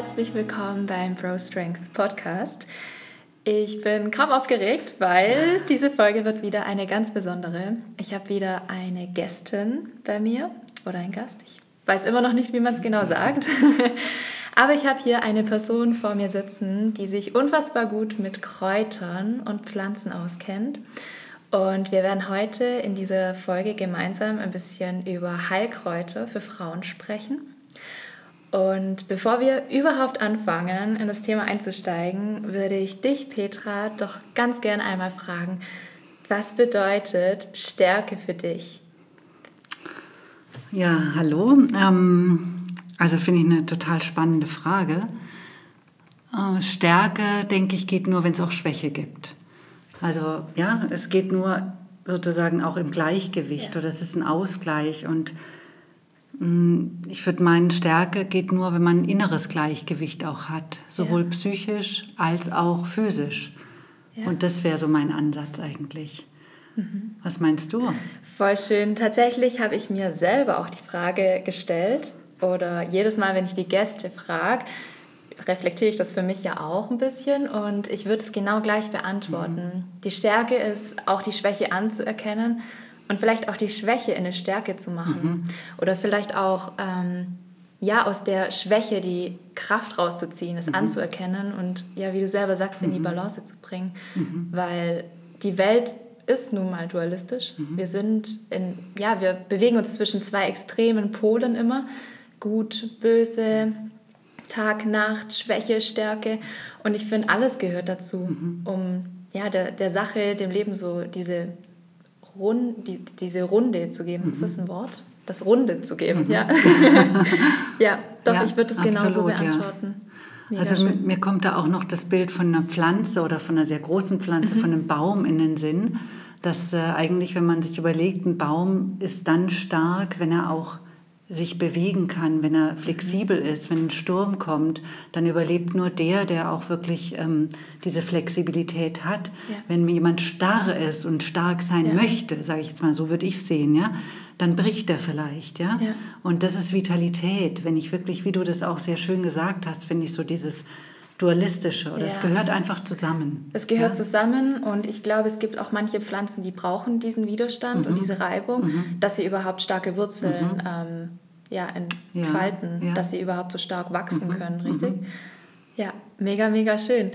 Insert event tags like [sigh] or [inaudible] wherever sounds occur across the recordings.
Herzlich willkommen beim Bro Strength Podcast. Ich bin kaum aufgeregt, weil diese Folge wird wieder eine ganz besondere. Ich habe wieder eine Gästin bei mir oder ein Gast. Ich weiß immer noch nicht, wie man es genau sagt. [laughs] Aber ich habe hier eine Person vor mir sitzen, die sich unfassbar gut mit Kräutern und Pflanzen auskennt. Und wir werden heute in dieser Folge gemeinsam ein bisschen über Heilkräuter für Frauen sprechen. Und bevor wir überhaupt anfangen, in das Thema einzusteigen, würde ich dich, Petra, doch ganz gern einmal fragen, was bedeutet Stärke für dich? Ja, hallo. Ähm, also finde ich eine total spannende Frage. Äh, Stärke, denke ich, geht nur, wenn es auch Schwäche gibt. Also ja, es geht nur sozusagen auch im Gleichgewicht ja. oder es ist ein Ausgleich und ich würde meinen, Stärke geht nur, wenn man ein inneres Gleichgewicht auch hat, sowohl ja. psychisch als auch physisch. Ja. Und das wäre so mein Ansatz eigentlich. Mhm. Was meinst du? Voll schön. Tatsächlich habe ich mir selber auch die Frage gestellt oder jedes Mal, wenn ich die Gäste frage, reflektiere ich das für mich ja auch ein bisschen und ich würde es genau gleich beantworten. Mhm. Die Stärke ist auch die Schwäche anzuerkennen und vielleicht auch die Schwäche in eine Stärke zu machen. Mhm. Oder vielleicht auch ähm, ja, aus der Schwäche die Kraft rauszuziehen, es mhm. anzuerkennen und ja, wie du selber sagst, in die mhm. Balance zu bringen. Mhm. Weil die Welt ist nun mal dualistisch. Mhm. Wir sind in, ja, wir bewegen uns zwischen zwei extremen Polen immer. Gut, böse, Tag, Nacht, Schwäche, Stärke. Und ich finde, alles gehört dazu, mhm. um ja, der, der Sache, dem Leben so diese Rund, die, diese Runde zu geben. Mhm. Ist das ein Wort? Das Runde zu geben, mhm. ja. [laughs] ja, doch, ja, ich würde das genauso beantworten. Ja. Also mir, mir, kommt da auch noch das Bild von einer Pflanze oder von einer sehr großen Pflanze, mhm. von einem Baum in den Sinn, dass äh, eigentlich, wenn man sich überlegt, ein Baum ist dann stark, wenn er auch sich bewegen kann, wenn er flexibel mhm. ist, wenn ein Sturm kommt, dann überlebt nur der, der auch wirklich ähm, diese Flexibilität hat. Ja. Wenn jemand starr ist und stark sein ja. möchte, sage ich jetzt mal, so würde ich sehen, ja, dann bricht er vielleicht, ja? ja. Und das ist Vitalität. Wenn ich wirklich, wie du das auch sehr schön gesagt hast, finde ich so dieses dualistische oder ja. es gehört einfach zusammen. Es gehört ja. zusammen und ich glaube, es gibt auch manche Pflanzen, die brauchen diesen Widerstand mhm. und diese Reibung, mhm. dass sie überhaupt starke Wurzeln mhm. ähm, ja, entfalten, ja. dass sie überhaupt so stark wachsen mhm. können, richtig? Mhm. Ja, mega, mega schön.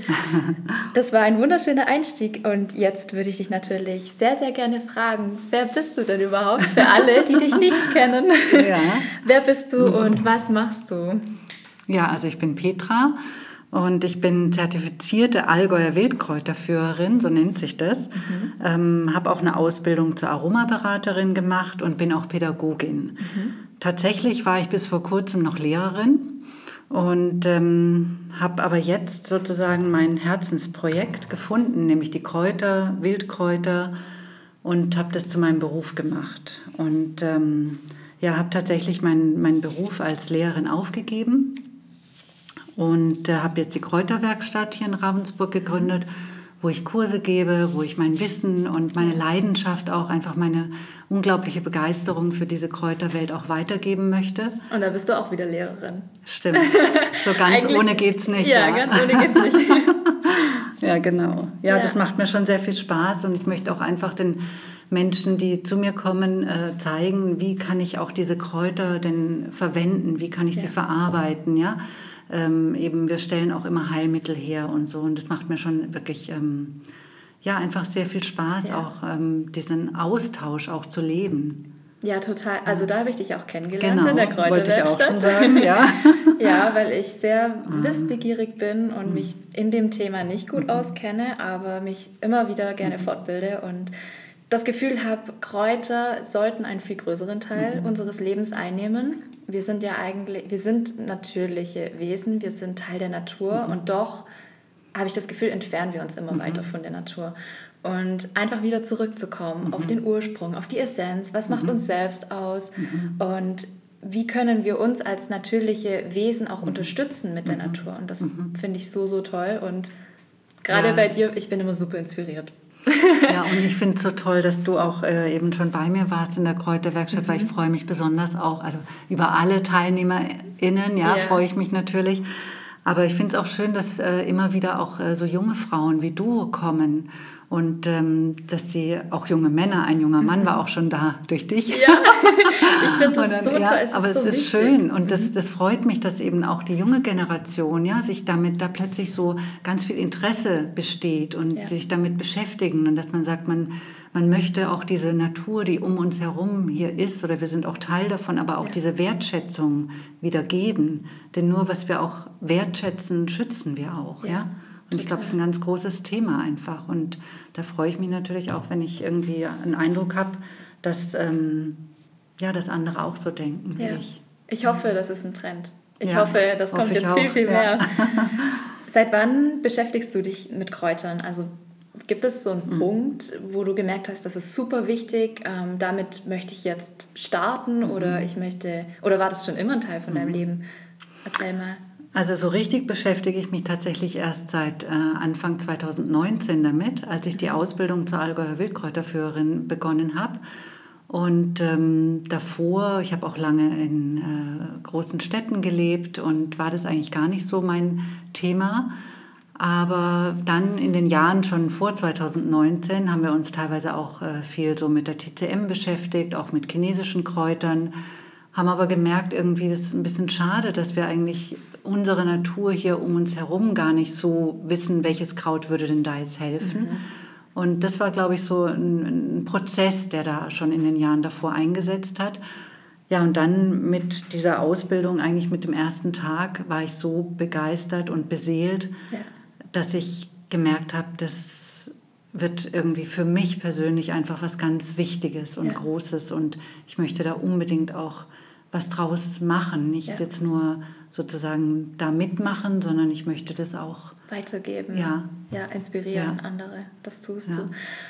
Das war ein wunderschöner Einstieg und jetzt würde ich dich natürlich sehr, sehr gerne fragen, wer bist du denn überhaupt für alle, die dich nicht [laughs] kennen? Ja. Wer bist du mhm. und was machst du? Ja, also ich bin Petra und ich bin zertifizierte Allgäuer Wildkräuterführerin, so nennt sich das. Mhm. Ähm, habe auch eine Ausbildung zur Aromaberaterin gemacht und bin auch Pädagogin. Mhm. Tatsächlich war ich bis vor kurzem noch Lehrerin und ähm, habe aber jetzt sozusagen mein Herzensprojekt gefunden, nämlich die Kräuter, Wildkräuter und habe das zu meinem Beruf gemacht. Und ähm, ja, habe tatsächlich meinen, meinen Beruf als Lehrerin aufgegeben und äh, habe jetzt die Kräuterwerkstatt hier in Ravensburg gegründet, wo ich Kurse gebe, wo ich mein Wissen und meine Leidenschaft auch einfach meine unglaubliche Begeisterung für diese Kräuterwelt auch weitergeben möchte. Und da bist du auch wieder Lehrerin. Stimmt. So [laughs] ganz ohne geht's nicht. Ja, ja, ganz ohne geht's nicht. [laughs] ja, genau. Ja, ja, das macht mir schon sehr viel Spaß und ich möchte auch einfach den Menschen, die zu mir kommen, äh, zeigen, wie kann ich auch diese Kräuter denn verwenden, wie kann ich ja. sie verarbeiten, ja ähm, eben wir stellen auch immer Heilmittel her und so. Und das macht mir schon wirklich ähm, ja einfach sehr viel Spaß, ja. auch ähm, diesen Austausch auch zu leben. Ja, total. Also da habe ich dich auch kennengelernt genau, in der Kräuterwerkstatt. [laughs] Sagen, ja. ja, weil ich sehr mhm. wissbegierig bin und mhm. mich in dem Thema nicht gut mhm. auskenne, aber mich immer wieder gerne fortbilde und das Gefühl habe, Kräuter sollten einen viel größeren Teil mhm. unseres Lebens einnehmen. Wir sind ja eigentlich, wir sind natürliche Wesen, wir sind Teil der Natur mhm. und doch habe ich das Gefühl, entfernen wir uns immer mhm. weiter von der Natur. Und einfach wieder zurückzukommen auf mhm. den Ursprung, auf die Essenz, was macht mhm. uns selbst aus mhm. und wie können wir uns als natürliche Wesen auch unterstützen mit der Natur. Und das finde ich so, so toll und gerade ja. bei dir, ich bin immer super inspiriert. [laughs] ja, und ich finde es so toll, dass du auch äh, eben schon bei mir warst in der Kräuterwerkstatt, mhm. weil ich mhm. freue mich besonders auch, also über alle TeilnehmerInnen, ja, yeah. freue ich mich natürlich. Aber ich finde es auch schön, dass äh, immer wieder auch äh, so junge Frauen wie du kommen und ähm, dass die auch junge Männer, ein junger Mann mhm. war auch schon da durch dich. Ja, ich finde [laughs] das dann, so ja, toll. Es aber ist es so ist wichtig. schön und mhm. das, das freut mich, dass eben auch die junge Generation ja, sich damit da plötzlich so ganz viel Interesse besteht und ja. sich damit beschäftigen und dass man sagt, man, man möchte auch diese Natur, die um uns herum hier ist oder wir sind auch Teil davon, aber auch ja. diese Wertschätzung wieder geben. Denn nur was wir auch wertschätzen, schützen wir auch. ja? Und ich glaube, es ist ein ganz großes Thema einfach. Und da freue ich mich natürlich auch, wenn ich irgendwie einen Eindruck habe, dass, ähm, ja, dass andere auch so denken ja. wie ich. Ich hoffe, das ist ein Trend. Ich ja, hoffe, das kommt jetzt auch. viel, viel mehr. Ja. [laughs] Seit wann beschäftigst du dich mit Kräutern? Also gibt es so einen mhm. Punkt, wo du gemerkt hast, das ist super wichtig, ähm, damit möchte ich jetzt starten mhm. oder ich möchte, oder war das schon immer ein Teil von mhm. deinem Leben? Erzähl mal. Also so richtig beschäftige ich mich tatsächlich erst seit äh, Anfang 2019 damit, als ich die Ausbildung zur Allgäuer Wildkräuterführerin begonnen habe. Und ähm, davor, ich habe auch lange in äh, großen Städten gelebt und war das eigentlich gar nicht so mein Thema. Aber dann in den Jahren schon vor 2019 haben wir uns teilweise auch äh, viel so mit der TCM beschäftigt, auch mit chinesischen Kräutern, haben aber gemerkt, irgendwie das ist ein bisschen schade, dass wir eigentlich unsere Natur hier um uns herum gar nicht so wissen, welches Kraut würde denn da jetzt helfen. Mhm. Und das war, glaube ich, so ein, ein, Prozess, der da schon in den Jahren davor eingesetzt hat. Ja, und dann mit dieser Ausbildung, eigentlich mit dem ersten Tag, war ich so begeistert und beseelt, ja. dass ich gemerkt habe, das wird irgendwie für mich persönlich einfach was ganz Wichtiges und ja. Großes. Und ich möchte da unbedingt auch was draus machen, nicht ja. jetzt nur sozusagen da mitmachen, sondern ich möchte das auch weitergeben. Ja. Ja, inspirieren ja. andere. Das tust ja.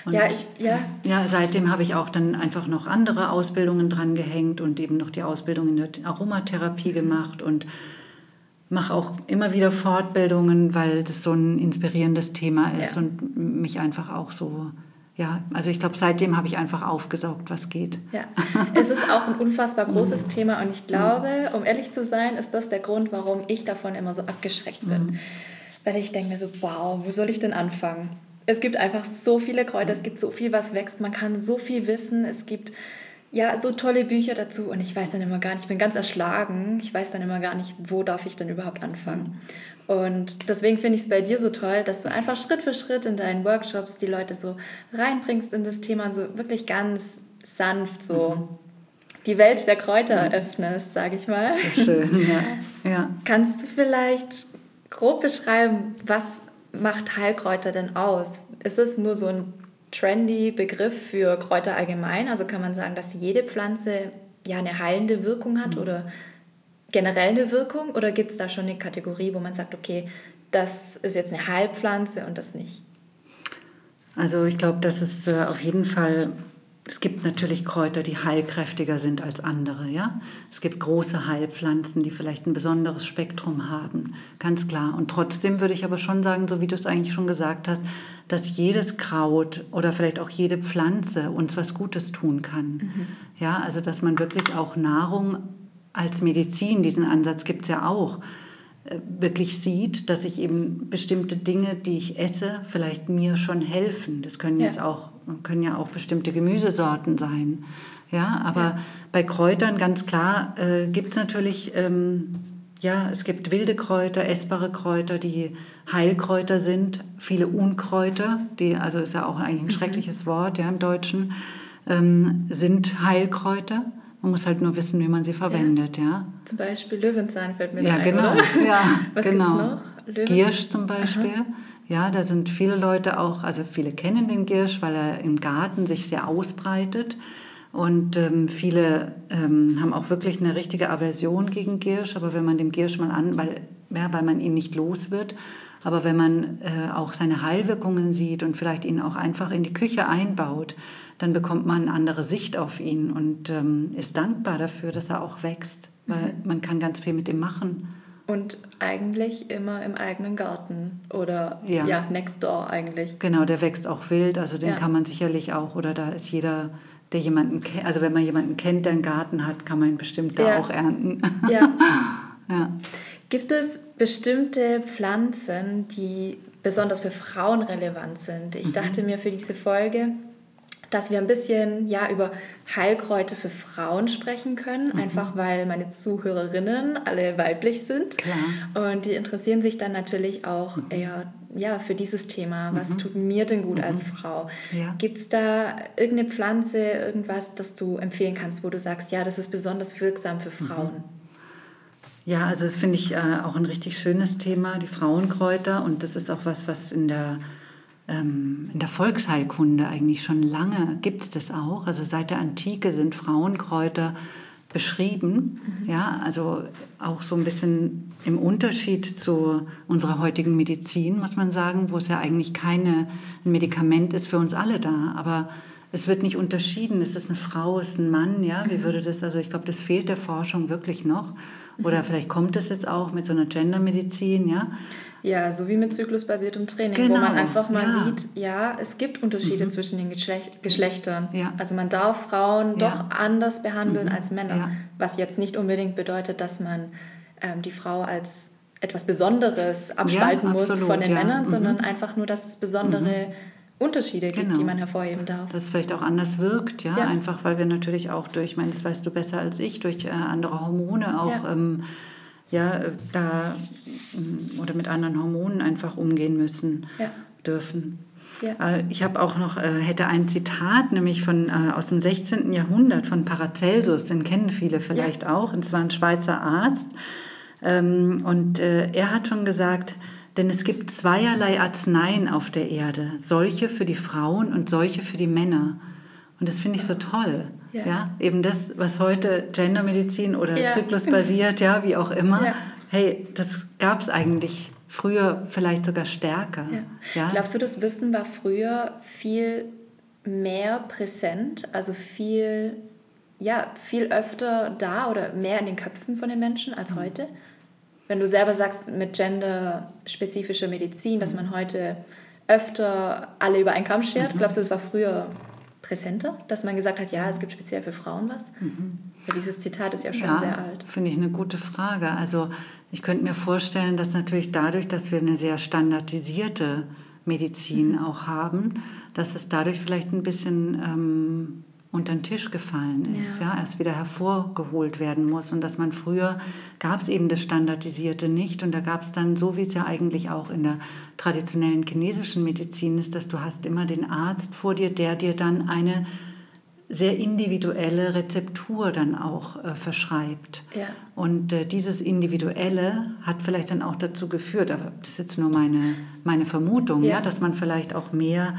du. ja, ich, ja. Ja, seitdem habe ich auch dann einfach noch andere Ausbildungen dran gehängt und eben noch die Ausbildung in der Aromatherapie gemacht und mache auch immer wieder Fortbildungen, weil das so ein inspirierendes Thema ist und mich einfach auch so ja, also ich glaube, seitdem habe ich einfach aufgesaugt, was geht. Ja, es ist auch ein unfassbar großes mhm. Thema und ich glaube, um ehrlich zu sein, ist das der Grund, warum ich davon immer so abgeschreckt bin. Mhm. Weil ich denke mir so, wow, wo soll ich denn anfangen? Es gibt einfach so viele Kräuter, es gibt so viel, was wächst, man kann so viel wissen, es gibt ja so tolle Bücher dazu und ich weiß dann immer gar nicht, ich bin ganz erschlagen, ich weiß dann immer gar nicht, wo darf ich denn überhaupt anfangen. Und deswegen finde ich es bei dir so toll, dass du einfach Schritt für Schritt in deinen Workshops die Leute so reinbringst in das Thema und so wirklich ganz sanft so mhm. die Welt der Kräuter ja. öffnest, sage ich mal. So schön, ja. [laughs] ja. Kannst du vielleicht grob beschreiben, was macht Heilkräuter denn aus? Ist es nur so ein trendy Begriff für Kräuter allgemein? Also kann man sagen, dass jede Pflanze ja eine heilende Wirkung hat mhm. oder generell eine Wirkung oder gibt es da schon eine Kategorie, wo man sagt, okay, das ist jetzt eine Heilpflanze und das nicht? Also ich glaube, dass es äh, auf jeden Fall, es gibt natürlich Kräuter, die heilkräftiger sind als andere. Ja? Es gibt große Heilpflanzen, die vielleicht ein besonderes Spektrum haben, ganz klar. Und trotzdem würde ich aber schon sagen, so wie du es eigentlich schon gesagt hast, dass jedes Kraut oder vielleicht auch jede Pflanze uns was Gutes tun kann. Mhm. Ja, also dass man wirklich auch Nahrung als Medizin, diesen Ansatz gibt es ja auch, äh, wirklich sieht, dass ich eben bestimmte Dinge, die ich esse, vielleicht mir schon helfen. Das können jetzt ja. auch, können ja auch bestimmte Gemüsesorten sein. Ja, aber ja. bei Kräutern ganz klar äh, gibt es natürlich, ähm, ja, es gibt wilde Kräuter, essbare Kräuter, die Heilkräuter sind, viele Unkräuter, die, also ist ja auch eigentlich ein mhm. schreckliches Wort ja, im Deutschen, ähm, sind Heilkräuter. Man muss halt nur wissen, wie man sie verwendet, ja. ja. Zum Beispiel Löwenzahn fällt mir ja, ein, genau. Oder? [laughs] Ja, [laughs] Was genau. noch? Löwen Giersch zum Beispiel. Aha. Ja, da sind viele Leute auch, also viele kennen den Giersch, weil er im Garten sich sehr ausbreitet. Und ähm, viele ähm, haben auch wirklich eine richtige Aversion gegen Giersch. Aber wenn man dem Giersch mal an, weil, ja, weil man ihn nicht los wird, aber wenn man äh, auch seine Heilwirkungen sieht und vielleicht ihn auch einfach in die Küche einbaut, dann bekommt man eine andere Sicht auf ihn und ähm, ist dankbar dafür, dass er auch wächst, weil mhm. man kann ganz viel mit ihm machen. Und eigentlich immer im eigenen Garten oder ja, ja next door eigentlich. Genau, der wächst auch wild, also den ja. kann man sicherlich auch, oder da ist jeder, der jemanden kennt, also wenn man jemanden kennt, der einen Garten hat, kann man ihn bestimmt da auch ernten. Ja. [laughs] ja. Gibt es bestimmte Pflanzen, die besonders für Frauen relevant sind? Ich mhm. dachte mir für diese Folge, dass wir ein bisschen ja, über Heilkräuter für Frauen sprechen können, mhm. einfach weil meine Zuhörerinnen alle weiblich sind. Klar. Und die interessieren sich dann natürlich auch mhm. eher ja, für dieses Thema. Was mhm. tut mir denn gut als mhm. Frau? Ja. Gibt es da irgendeine Pflanze, irgendwas, das du empfehlen kannst, wo du sagst, ja, das ist besonders wirksam für mhm. Frauen? Ja, also das finde ich äh, auch ein richtig schönes Thema, die Frauenkräuter. Und das ist auch was, was in der ähm, in der Volksheilkunde eigentlich schon lange gibt es das auch. Also seit der Antike sind Frauenkräuter beschrieben. Mhm. Ja, also auch so ein bisschen im Unterschied zu unserer heutigen Medizin, muss man sagen, wo es ja eigentlich keine ein Medikament ist für uns alle da. Aber es wird nicht unterschieden, ist es eine Frau, ist es ein Mann, ja, wie mhm. würde das, also ich glaube, das fehlt der Forschung wirklich noch. Oder mhm. vielleicht kommt es jetzt auch mit so einer Gendermedizin, ja. Ja, so wie mit zyklusbasiertem Training, genau. wo man einfach mal ja. sieht, ja, es gibt Unterschiede mhm. zwischen den Geschlecht Geschlechtern. Ja. Also man darf Frauen ja. doch anders behandeln mhm. als Männer, was jetzt nicht unbedingt bedeutet, dass man ähm, die Frau als etwas Besonderes abspalten muss von den Männern, mhm. sondern einfach nur, dass es besondere mhm. Unterschiede gibt, genau. die man hervorheben darf. Das vielleicht auch anders wirkt, ja? einfach weil wir natürlich auch durch, ich meine, das weißt du besser als ich, durch äh, andere Hormone auch ähm, ja, da mm, oder mit anderen Hormonen einfach umgehen müssen ja. dürfen. Ja. Äh, ich habe auch noch, äh, hätte ein Zitat, nämlich von, äh, aus dem 16. Jahrhundert von Paracelsus, den kennen viele vielleicht ja. auch, und zwar ein Schweizer Arzt. Ähm, und er hat schon gesagt, denn es gibt zweierlei Arzneien auf der Erde, solche für die Frauen und solche für die Männer. Und das finde ich so toll. Ja. ja. Eben das, was heute Gendermedizin oder ja. zyklusbasiert, ja, wie auch immer. Ja. Hey, das gab es eigentlich früher vielleicht sogar stärker. Ja. Glaubst du, das Wissen war früher viel mehr präsent, also viel, ja, viel öfter da oder mehr in den Köpfen von den Menschen als mhm. heute? Wenn du selber sagst, mit genderspezifischer Medizin, dass man heute öfter alle über einen Kamm schert, mhm. glaubst du, das war früher präsenter, dass man gesagt hat, ja, es gibt speziell für Frauen was? Mhm. dieses Zitat ist ja schon ja, sehr alt. Finde ich eine gute Frage. Also ich könnte mir vorstellen, dass natürlich dadurch, dass wir eine sehr standardisierte Medizin mhm. auch haben, dass es dadurch vielleicht ein bisschen ähm, unter den Tisch gefallen ist, ja. ja. erst wieder hervorgeholt werden muss und dass man früher gab es eben das Standardisierte nicht und da gab es dann, so wie es ja eigentlich auch in der traditionellen chinesischen Medizin ist, dass du hast immer den Arzt vor dir, der dir dann eine sehr individuelle Rezeptur dann auch äh, verschreibt. Ja. Und äh, dieses Individuelle hat vielleicht dann auch dazu geführt, aber das ist jetzt nur meine, meine Vermutung, ja. ja dass man vielleicht auch mehr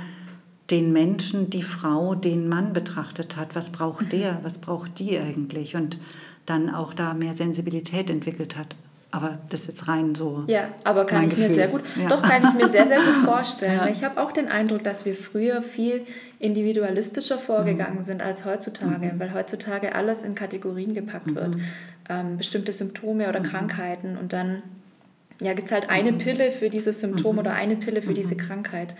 den Menschen, die Frau, den Mann betrachtet hat. Was braucht mhm. der? Was braucht die eigentlich? Und dann auch da mehr Sensibilität entwickelt hat. Aber das ist jetzt rein so. Ja, aber kann ich Gefühl. mir sehr gut, ja. doch kann ich mir sehr, sehr gut [laughs] vorstellen. Ja. Ich habe auch den Eindruck, dass wir früher viel individualistischer vorgegangen mhm. sind als heutzutage, mhm. weil heutzutage alles in Kategorien gepackt mhm. wird. Ähm, bestimmte Symptome oder mhm. Krankheiten und dann ja, gibt es halt eine mhm. Pille für dieses Symptom oder eine Pille für diese Krankheit.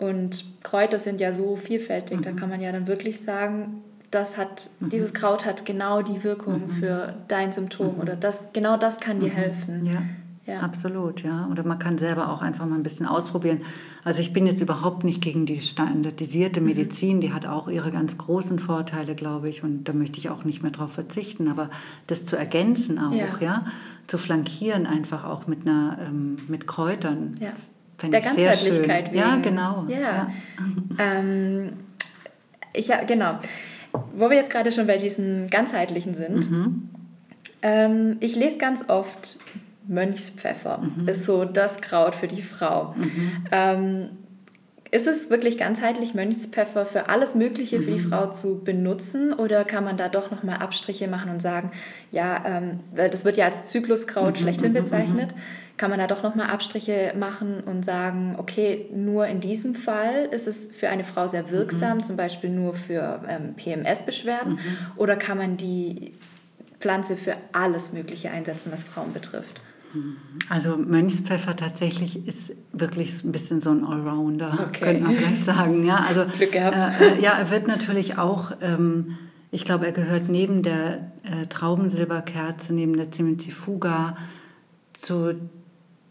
Und Kräuter sind ja so vielfältig, mhm. da kann man ja dann wirklich sagen, das hat, mhm. dieses Kraut hat genau die Wirkung mhm. für dein Symptom mhm. oder das, genau das kann dir mhm. helfen. Ja. Ja. Absolut, ja. Oder man kann selber auch einfach mal ein bisschen ausprobieren. Also ich bin jetzt überhaupt nicht gegen die standardisierte mhm. Medizin, die hat auch ihre ganz großen Vorteile, glaube ich, und da möchte ich auch nicht mehr darauf verzichten. Aber das zu ergänzen auch, ja, ja zu flankieren einfach auch mit einer ähm, mit Kräutern, ja. Fände der Ganzheitlichkeit wegen. Ja, genau. Ja. ja. Ähm, ich, ja, genau. Wo wir jetzt gerade schon bei diesen ganzheitlichen sind. Mhm. Ähm, ich lese ganz oft Mönchspfeffer. Mhm. Ist so das Kraut für die Frau. Mhm. Ähm, ist es wirklich ganzheitlich Mönchspfeffer für alles Mögliche für die mhm. Frau zu benutzen oder kann man da doch nochmal Abstriche machen und sagen, ja, ähm, das wird ja als Zykluskraut mhm, schlechthin mhm, bezeichnet, kann man da doch nochmal Abstriche machen und sagen, okay, nur in diesem Fall ist es für eine Frau sehr wirksam, zum Beispiel nur für ähm, PMS-Beschwerden oder kann man die Pflanze für alles Mögliche einsetzen, was Frauen betrifft? Also Mönchspfeffer tatsächlich ist wirklich ein bisschen so ein Allrounder, okay. könnte man vielleicht sagen. Ja, also, [laughs] Glück gehabt. Äh, ja, er wird natürlich auch, ähm, ich glaube, er gehört neben der äh, Traubensilberkerze, neben der Cimicifuga zu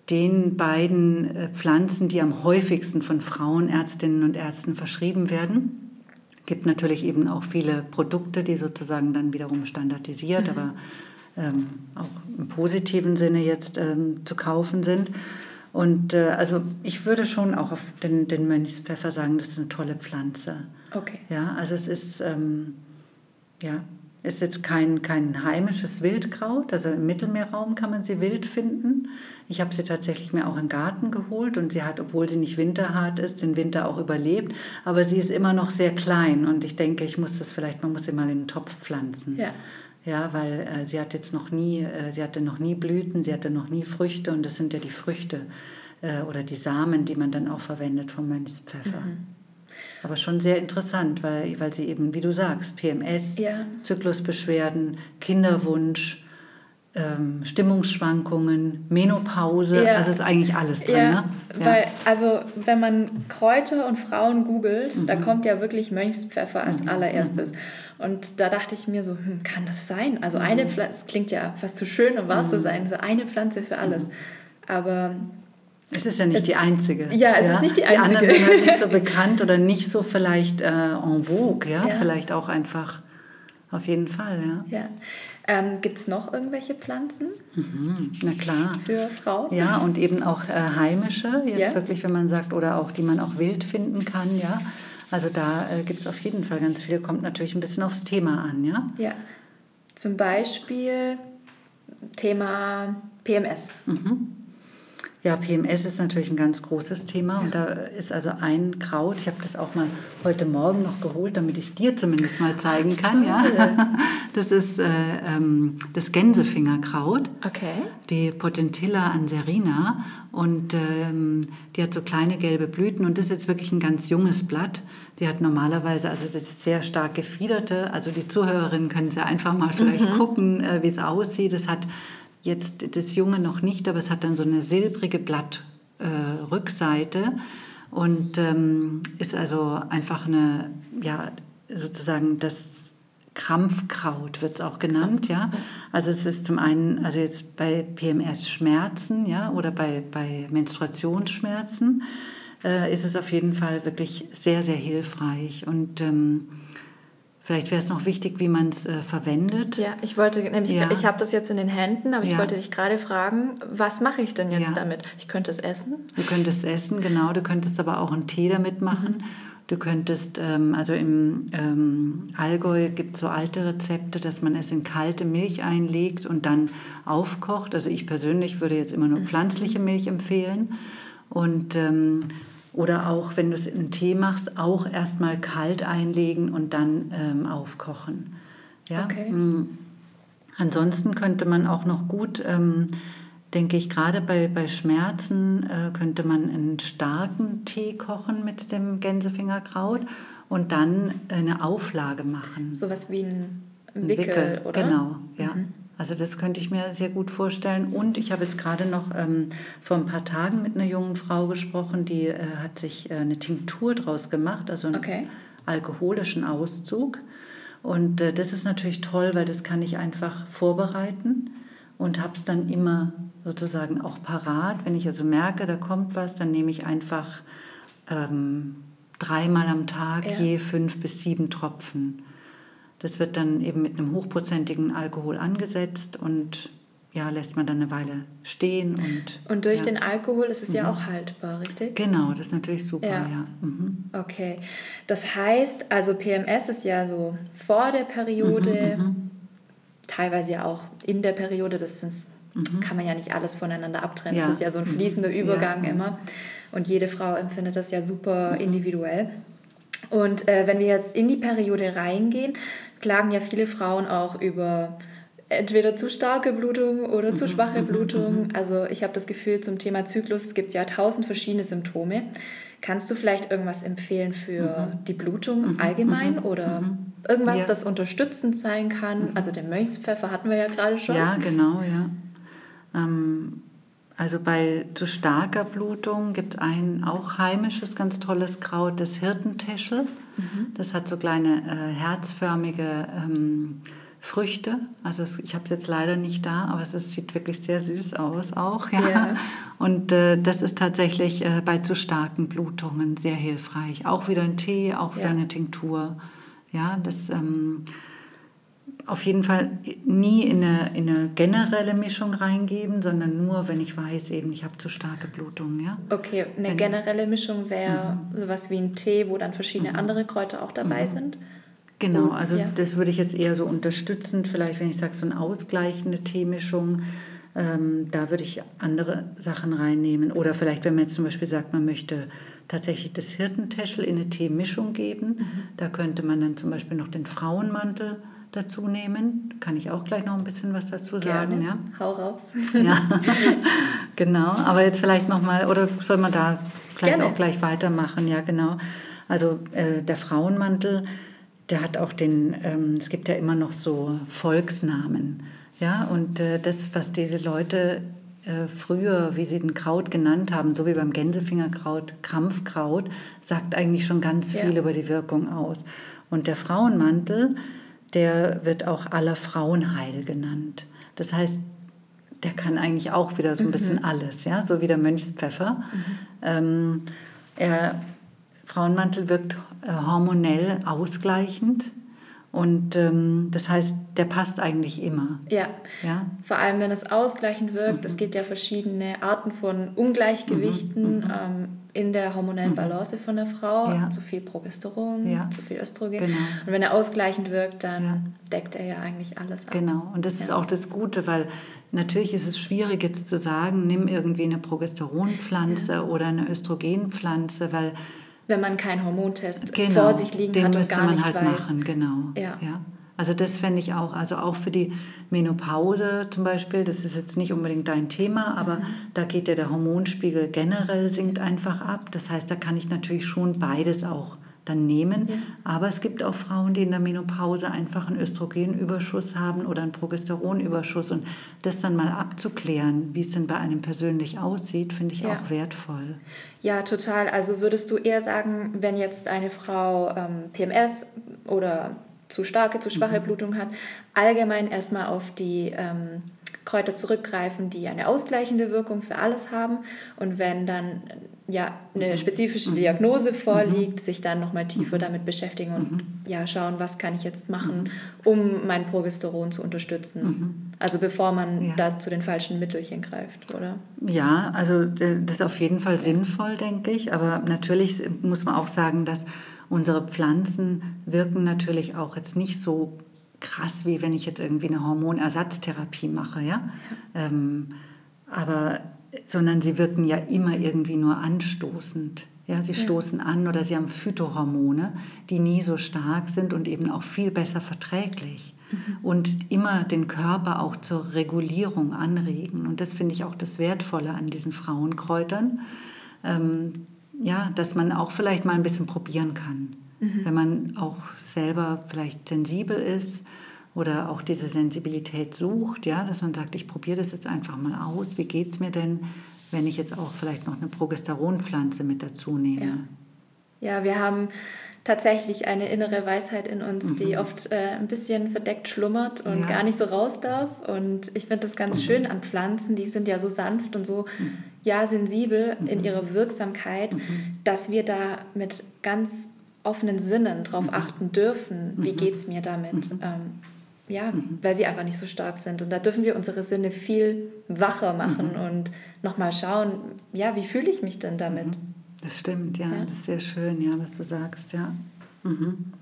den beiden äh, Pflanzen, die am häufigsten von Frauenärztinnen und Ärzten verschrieben werden. Es gibt natürlich eben auch viele Produkte, die sozusagen dann wiederum standardisiert, mhm. aber ähm, auch im positiven Sinne jetzt ähm, zu kaufen sind. Und äh, also ich würde schon auch auf den, den Mönchspfeffer sagen, das ist eine tolle Pflanze. Okay. Ja, also es ist, ähm, ja, ist jetzt kein, kein heimisches Wildkraut, also im Mittelmeerraum kann man sie wild finden. Ich habe sie tatsächlich mir auch im Garten geholt und sie hat, obwohl sie nicht winterhart ist, den Winter auch überlebt, aber sie ist immer noch sehr klein und ich denke, ich muss das vielleicht, man muss sie mal in den Topf pflanzen. Ja. Ja, weil äh, sie hat jetzt noch nie, äh, sie hatte noch nie Blüten, sie hatte noch nie Früchte und das sind ja die Früchte äh, oder die Samen, die man dann auch verwendet vom Mönchspfeffer. Mhm. Aber schon sehr interessant, weil, weil sie eben, wie du sagst, PMS, ja. Zyklusbeschwerden, Kinderwunsch, ähm, Stimmungsschwankungen, Menopause, ja. also ist eigentlich alles drin. Ja, ne? ja, weil also wenn man Kräuter und Frauen googelt, mhm. da kommt ja wirklich Mönchspfeffer als mhm. allererstes. Und da dachte ich mir so, hm, kann das sein? Also eine mhm. Pflanze, klingt ja fast zu schön, um wahr zu mhm. sein, so eine Pflanze für alles. Mhm. Aber es ist ja nicht es, die einzige. Ja, es ja? ist nicht die einzige. Die anderen sind halt nicht so [laughs] bekannt oder nicht so vielleicht äh, en vogue, ja? ja? Vielleicht auch einfach auf jeden Fall, ja. ja. Ähm, Gibt es noch irgendwelche Pflanzen? Mhm, na klar. Für Frauen? Ja, und eben auch äh, heimische, jetzt ja. wirklich, wenn man sagt, oder auch die man auch wild finden kann, ja. Also da äh, gibt es auf jeden Fall ganz viel, kommt natürlich ein bisschen aufs Thema an, ja. Ja. Zum Beispiel Thema PMS. Mhm. Ja, PMS ist natürlich ein ganz großes Thema ja. und da ist also ein Kraut, ich habe das auch mal heute Morgen noch geholt, damit ich es dir zumindest mal zeigen kann. Ja. [laughs] Das ist äh, ähm, das Gänsefingerkraut, okay. die Potentilla anserina und ähm, die hat so kleine gelbe Blüten und das ist jetzt wirklich ein ganz junges Blatt. Die hat normalerweise, also das ist sehr stark gefiederte, also die Zuhörerinnen können sie einfach mal vielleicht mhm. gucken, äh, wie es aussieht. Es hat Jetzt das Junge noch nicht, aber es hat dann so eine silbrige Blattrückseite äh, und ähm, ist also einfach eine, ja, sozusagen das Krampfkraut wird es auch genannt, ja. Also es ist zum einen, also jetzt bei PMS-Schmerzen, ja, oder bei, bei Menstruationsschmerzen äh, ist es auf jeden Fall wirklich sehr, sehr hilfreich und ähm, Vielleicht wäre es noch wichtig, wie man es äh, verwendet. Ja, ich wollte nämlich, ja. ich habe das jetzt in den Händen, aber ich wollte dich gerade fragen, was mache ich denn jetzt ja. damit? Ich könnte es essen. Du könntest essen, genau. Du könntest aber auch einen Tee damit machen. Mhm. Du könntest, ähm, also im ähm, Allgäu gibt es so alte Rezepte, dass man es in kalte Milch einlegt und dann aufkocht. Also ich persönlich würde jetzt immer nur mhm. pflanzliche Milch empfehlen. Und ähm, oder auch, wenn du es in Tee machst, auch erstmal kalt einlegen und dann ähm, aufkochen. Ja? Okay. Mhm. Ansonsten könnte man auch noch gut, ähm, denke ich, gerade bei, bei Schmerzen äh, könnte man einen starken Tee kochen mit dem Gänsefingerkraut und dann eine Auflage machen. Sowas wie ein Wickel, Wickel oder? Genau, ja. Mhm. Also das könnte ich mir sehr gut vorstellen. Und ich habe jetzt gerade noch ähm, vor ein paar Tagen mit einer jungen Frau gesprochen, die äh, hat sich äh, eine Tinktur draus gemacht, also einen okay. alkoholischen Auszug. Und äh, das ist natürlich toll, weil das kann ich einfach vorbereiten und habe es dann immer sozusagen auch parat. Wenn ich also merke, da kommt was, dann nehme ich einfach ähm, dreimal am Tag ja. je fünf bis sieben Tropfen. Das wird dann eben mit einem hochprozentigen Alkohol angesetzt und ja, lässt man dann eine Weile stehen. Und, und durch ja. den Alkohol ist es mhm. ja auch haltbar, richtig? Genau, das ist natürlich super, ja. ja. Mhm. Okay, das heißt, also PMS ist ja so vor der Periode, mhm, mhm. Teilweise ja auch in der Periode, das ist, mhm. kann man ja nicht alles voneinander abtrennen. Ja. Das ist ja so ein mhm. fließender Übergang immer. Und jede Frau empfindet das ja super individuell. Und äh, wenn wir jetzt in die Periode reingehen, klagen ja viele Frauen auch über entweder zu starke Blutung oder zu mhm, schwache mhm, Blutung. Mhm. Also ich habe das Gefühl, zum Thema Zyklus gibt es ja tausend verschiedene Symptome. Kannst du vielleicht irgendwas empfehlen für die Blutung allgemein oder irgendwas, ja. das unterstützend sein kann? Also den Mönchspfeffer hatten wir ja gerade schon. Ja, genau, ja. Ähm, Also bei zu starker Blutung gibt es ein auch heimisches, ganz tolles Kraut, das Hirtentäschel. Mhm. Das hat so kleine äh, herzförmige ähm, Früchte. Also ich habe es jetzt leider nicht da, aber es ist, sieht wirklich sehr süß aus auch. Ja. Yeah. Und äh, das ist tatsächlich äh, bei zu starken Blutungen sehr hilfreich. Auch wieder ein Tee, auch wieder yeah. eine Tinktur. Ja, das ähm, auf jeden Fall nie in eine, in eine generelle Mischung reingeben, sondern nur, wenn ich weiß, eben, ich habe zu starke Blutungen. Ja? Okay, eine wenn, generelle Mischung wäre mhm. sowas wie ein Tee, wo dann verschiedene mhm. andere Kräuter auch dabei mhm. sind. Genau, also ja. das würde ich jetzt eher so unterstützend, vielleicht wenn ich sage, so eine ausgleichende Teemischung, ähm, da würde ich andere Sachen reinnehmen. Oder vielleicht, wenn man jetzt zum Beispiel sagt, man möchte tatsächlich das Hirtentäschel in eine Teemischung geben, mhm. da könnte man dann zum Beispiel noch den Frauenmantel dazu nehmen. Kann ich auch gleich noch ein bisschen was dazu sagen. Gerne. Ja? Hau raus. ja, [laughs] genau. Aber jetzt vielleicht nochmal, oder soll man da vielleicht Gerne. auch gleich weitermachen? Ja, genau. Also äh, der Frauenmantel der hat auch den, ähm, es gibt ja immer noch so Volksnamen. Ja, und äh, das, was die Leute äh, früher, wie sie den Kraut genannt haben, so wie beim Gänsefingerkraut, Krampfkraut, sagt eigentlich schon ganz viel ja. über die Wirkung aus. Und der Frauenmantel, der wird auch aller Frauenheil genannt. Das heißt, der kann eigentlich auch wieder so ein bisschen mhm. alles, ja, so wie der Mönchspfeffer. Mhm. Ähm, er Frauenmantel wirkt äh, hormonell ausgleichend. Und ähm, das heißt, der passt eigentlich immer. Ja. ja. Vor allem, wenn es ausgleichend wirkt. Mhm. Es gibt ja verschiedene Arten von Ungleichgewichten mhm. mhm. ähm, in der hormonellen mhm. Balance von der Frau. Ja. Zu viel Progesteron, ja. zu viel Östrogen. Genau. Und wenn er ausgleichend wirkt, dann ja. deckt er ja eigentlich alles ab. Genau. Und das ist auch das Gute, weil natürlich ist es schwierig jetzt zu sagen, nimm irgendwie eine Progesteronpflanze oder eine Östrogenpflanze, weil wenn man keinen Hormontest genau, vor sich liegen den hat und gar man nicht halt weiß. machen, genau. Ja. ja. Also das fände ich auch, also auch für die Menopause zum Beispiel, das ist jetzt nicht unbedingt dein Thema, aber mhm. da geht ja der Hormonspiegel generell sinkt einfach ab. Das heißt, da kann ich natürlich schon beides auch dann nehmen. Ja. Aber es gibt auch Frauen, die in der Menopause einfach einen Östrogenüberschuss haben oder einen Progesteronüberschuss. Und das dann mal abzuklären, wie es denn bei einem persönlich aussieht, finde ich ja. auch wertvoll. Ja, total. Also würdest du eher sagen, wenn jetzt eine Frau ähm, PMS oder zu starke, zu schwache mhm. Blutung hat, allgemein erstmal auf die ähm, Kräuter zurückgreifen, die eine ausgleichende Wirkung für alles haben. Und wenn dann ja, eine mhm. spezifische mhm. Diagnose vorliegt, mhm. sich dann nochmal tiefer damit beschäftigen und ja, schauen, was kann ich jetzt machen, um mein Progesteron zu unterstützen. Also bevor man ja. da zu den falschen Mittelchen greift, oder? Ja, also das ist auf jeden Fall sinnvoll, denke ich. Aber natürlich muss man auch sagen, dass unsere Pflanzen wirken natürlich auch jetzt nicht so krass, wie wenn ich jetzt irgendwie eine Hormonersatztherapie mache, ja. ja. Ähm, aber sondern sie wirken ja immer irgendwie nur anstoßend. Ja, sie stoßen an oder sie haben Phytohormone, die nie so stark sind und eben auch viel besser verträglich mhm. und immer den Körper auch zur Regulierung anregen. Und das finde ich auch das Wertvolle an diesen Frauenkräutern, ähm, ja, dass man auch vielleicht mal ein bisschen probieren kann, mhm. wenn man auch selber vielleicht sensibel ist oder auch diese Sensibilität sucht, ja, dass man sagt, ich probiere das jetzt einfach mal aus. Wie geht es mir denn, wenn ich jetzt auch vielleicht noch eine Progesteronpflanze mit dazu nehme? Ja, ja wir haben tatsächlich eine innere Weisheit in uns, mhm. die oft äh, ein bisschen verdeckt schlummert und ja. gar nicht so raus darf. Und ich finde das ganz mhm. schön an Pflanzen, die sind ja so sanft und so mhm. ja sensibel in mhm. ihrer Wirksamkeit, mhm. dass wir da mit ganz offenen Sinnen darauf mhm. achten dürfen, wie geht es mir damit. Ähm, ja, mhm. weil sie einfach nicht so stark sind. Und da dürfen wir unsere Sinne viel wacher machen mhm. und nochmal schauen, ja, wie fühle ich mich denn damit? Mhm. Das stimmt, ja, ja, das ist sehr schön, ja, was du sagst, ja. Mhm.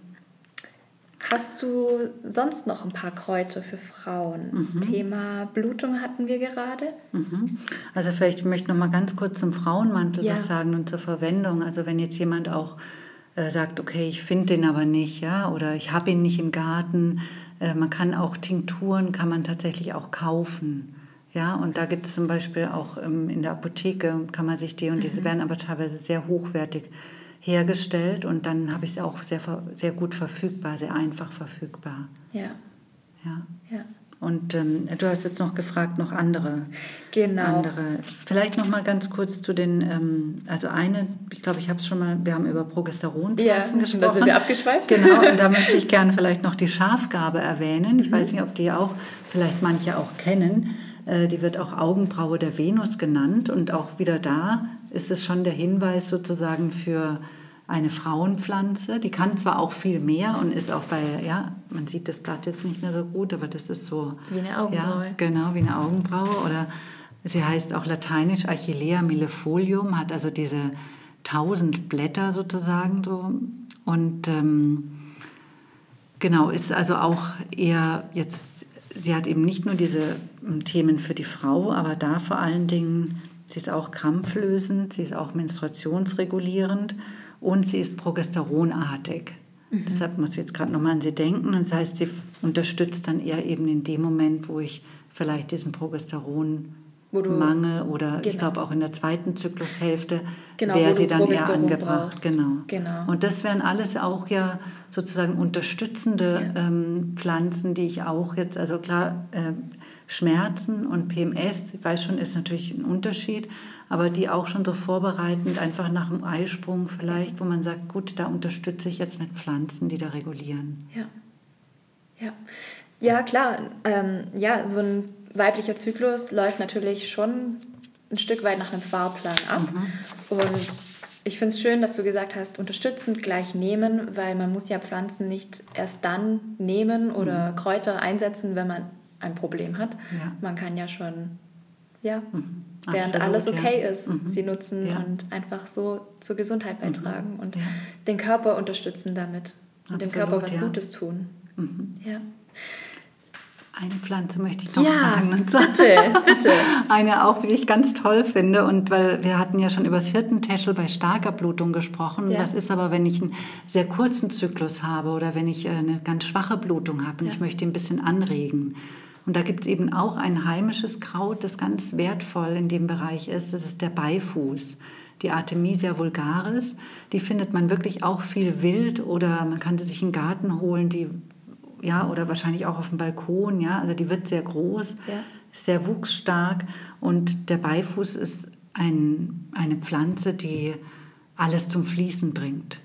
Hast du sonst noch ein paar Kräuter für Frauen? Mhm. Thema Blutung hatten wir gerade. Mhm. Also vielleicht möchte ich noch mal ganz kurz zum Frauenmantel ja. was sagen und zur Verwendung. Also wenn jetzt jemand auch äh, sagt, okay, ich finde den aber nicht, ja, oder ich habe ihn nicht im Garten, äh, man kann auch Tinkturen, kann man tatsächlich auch kaufen. Ja, und da gibt es zum Beispiel auch ähm, in der Apotheke, kann man sich die, und diese mhm. werden aber teilweise sehr hochwertig hergestellt und dann habe ich sie auch sehr, sehr gut verfügbar, sehr einfach verfügbar. Ja. Ja. ja. Und ähm, du hast jetzt noch gefragt, noch andere. Genau. Andere. Vielleicht noch mal ganz kurz zu den, ähm, also eine, ich glaube, ich habe es schon mal, wir haben über Progesteronpflanzen ja, gesprochen. Dann sind wir abgeschweift. Genau, und da [laughs] möchte ich gerne vielleicht noch die Schafgabe erwähnen. Ich mhm. weiß nicht, ob die auch, vielleicht manche auch kennen. Äh, die wird auch Augenbraue der Venus genannt. Und auch wieder da ist es schon der Hinweis sozusagen für eine Frauenpflanze. Die kann zwar auch viel mehr und ist auch bei, ja, man sieht das Blatt jetzt nicht mehr so gut, aber das ist so. Wie eine Augenbraue. Ja, genau, wie eine Augenbraue. Oder sie heißt auch lateinisch Achillea millefolium, hat also diese tausend Blätter sozusagen so. Und ähm, genau, ist also auch eher jetzt, sie hat eben nicht nur diese ähm, Themen für die Frau, aber da vor allen Dingen, sie ist auch krampflösend, sie ist auch menstruationsregulierend und sie ist progesteronartig. Mhm. Deshalb muss ich jetzt gerade nochmal an sie denken. Und das heißt, sie unterstützt dann eher eben in dem Moment, wo ich vielleicht diesen Progesteronmangel oder genau. ich glaube auch in der zweiten Zyklushälfte genau, wäre sie dann eher angebracht. Genau. genau. Und das wären alles auch ja sozusagen unterstützende ja. ähm, Pflanzen, die ich auch jetzt, also klar, äh, Schmerzen und PMS, ich weiß schon, ist natürlich ein Unterschied, aber die auch schon so vorbereitend, einfach nach dem Eisprung vielleicht, wo man sagt, gut, da unterstütze ich jetzt mit Pflanzen, die da regulieren. Ja, ja, ja klar. Ähm, ja, so ein weiblicher Zyklus läuft natürlich schon ein Stück weit nach einem Fahrplan ab. Mhm. Und ich finde es schön, dass du gesagt hast, unterstützend gleich nehmen, weil man muss ja Pflanzen nicht erst dann nehmen oder mhm. Kräuter einsetzen, wenn man ein Problem hat. Ja. Man kann ja schon, ja, mhm. Während Absolut, alles okay ja. ist, mhm. sie nutzen ja. und einfach so zur Gesundheit mhm. beitragen mhm. und den Körper unterstützen damit und dem Körper was Gutes tun. Mhm. Ja. Eine Pflanze möchte ich noch ja, sagen. Und zwar bitte, bitte. [laughs] Eine auch, die ich ganz toll finde. Und weil wir hatten ja schon über das Hirtentäschel bei starker Blutung gesprochen. Ja. Was ist aber, wenn ich einen sehr kurzen Zyklus habe oder wenn ich eine ganz schwache Blutung habe und ja. ich möchte ein bisschen anregen? Und da gibt es eben auch ein heimisches Kraut, das ganz wertvoll in dem Bereich ist. Das ist der Beifuß. Die Artemisia vulgaris, die findet man wirklich auch viel wild oder man kann sie sich im Garten holen, die ja oder wahrscheinlich auch auf dem Balkon, ja, also die wird sehr groß, ja. sehr wuchsstark und der Beifuß ist ein, eine Pflanze, die alles zum Fließen bringt.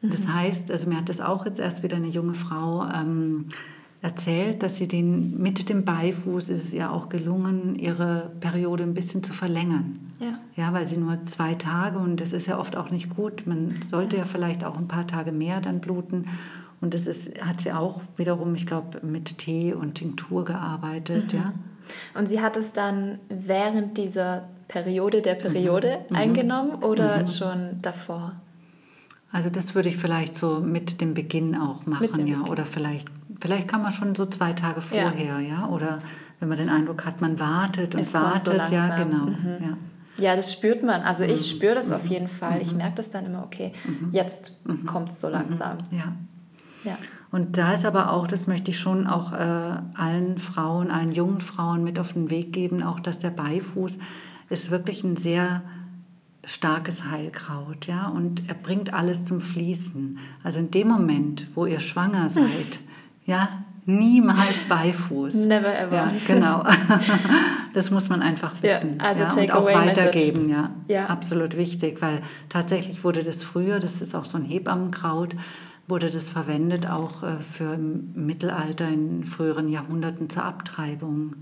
Mhm. Das heißt, also mir hat das auch jetzt erst wieder eine junge Frau ähm, erzählt, dass sie den mit dem Beifuß ist es ihr auch gelungen, ihre Periode ein bisschen zu verlängern. Ja. ja, weil sie nur zwei Tage und das ist ja oft auch nicht gut. Man sollte ja vielleicht auch ein paar Tage mehr dann bluten. Und das ist, hat sie auch wiederum, ich glaube, mit Tee und Tinktur gearbeitet. Mhm. Ja. Und sie hat es dann während dieser Periode der Periode mhm. mhm. eingenommen oder mhm. schon davor? Also das würde ich vielleicht so mit dem Beginn auch machen, ja. Beginn. Oder vielleicht vielleicht kann man schon so zwei Tage vorher, ja, ja? oder wenn man den Eindruck hat, man wartet und es wartet, so ja, genau. Mhm. Ja. Ja, das spürt man. Also ich mhm. spüre das mhm. auf jeden Fall. Ich mhm. merke das dann immer, okay, mhm. jetzt mhm. kommt es so langsam. Ja. ja. Und da ist aber auch, das möchte ich schon auch äh, allen Frauen, allen jungen Frauen mit auf den Weg geben, auch dass der Beifuß ist wirklich ein sehr starkes Heilkraut, ja, und er bringt alles zum Fließen. Also in dem Moment, wo ihr schwanger [laughs] seid, ja, niemals Beifuß. Never ever. Ja, genau. [laughs] Das muss man einfach wissen. Ja, also ja, und auch weitergeben, ja. ja. Absolut wichtig, weil tatsächlich wurde das früher, das ist auch so ein Hebammenkraut, wurde das verwendet auch äh, für im Mittelalter in früheren Jahrhunderten zur Abtreibung.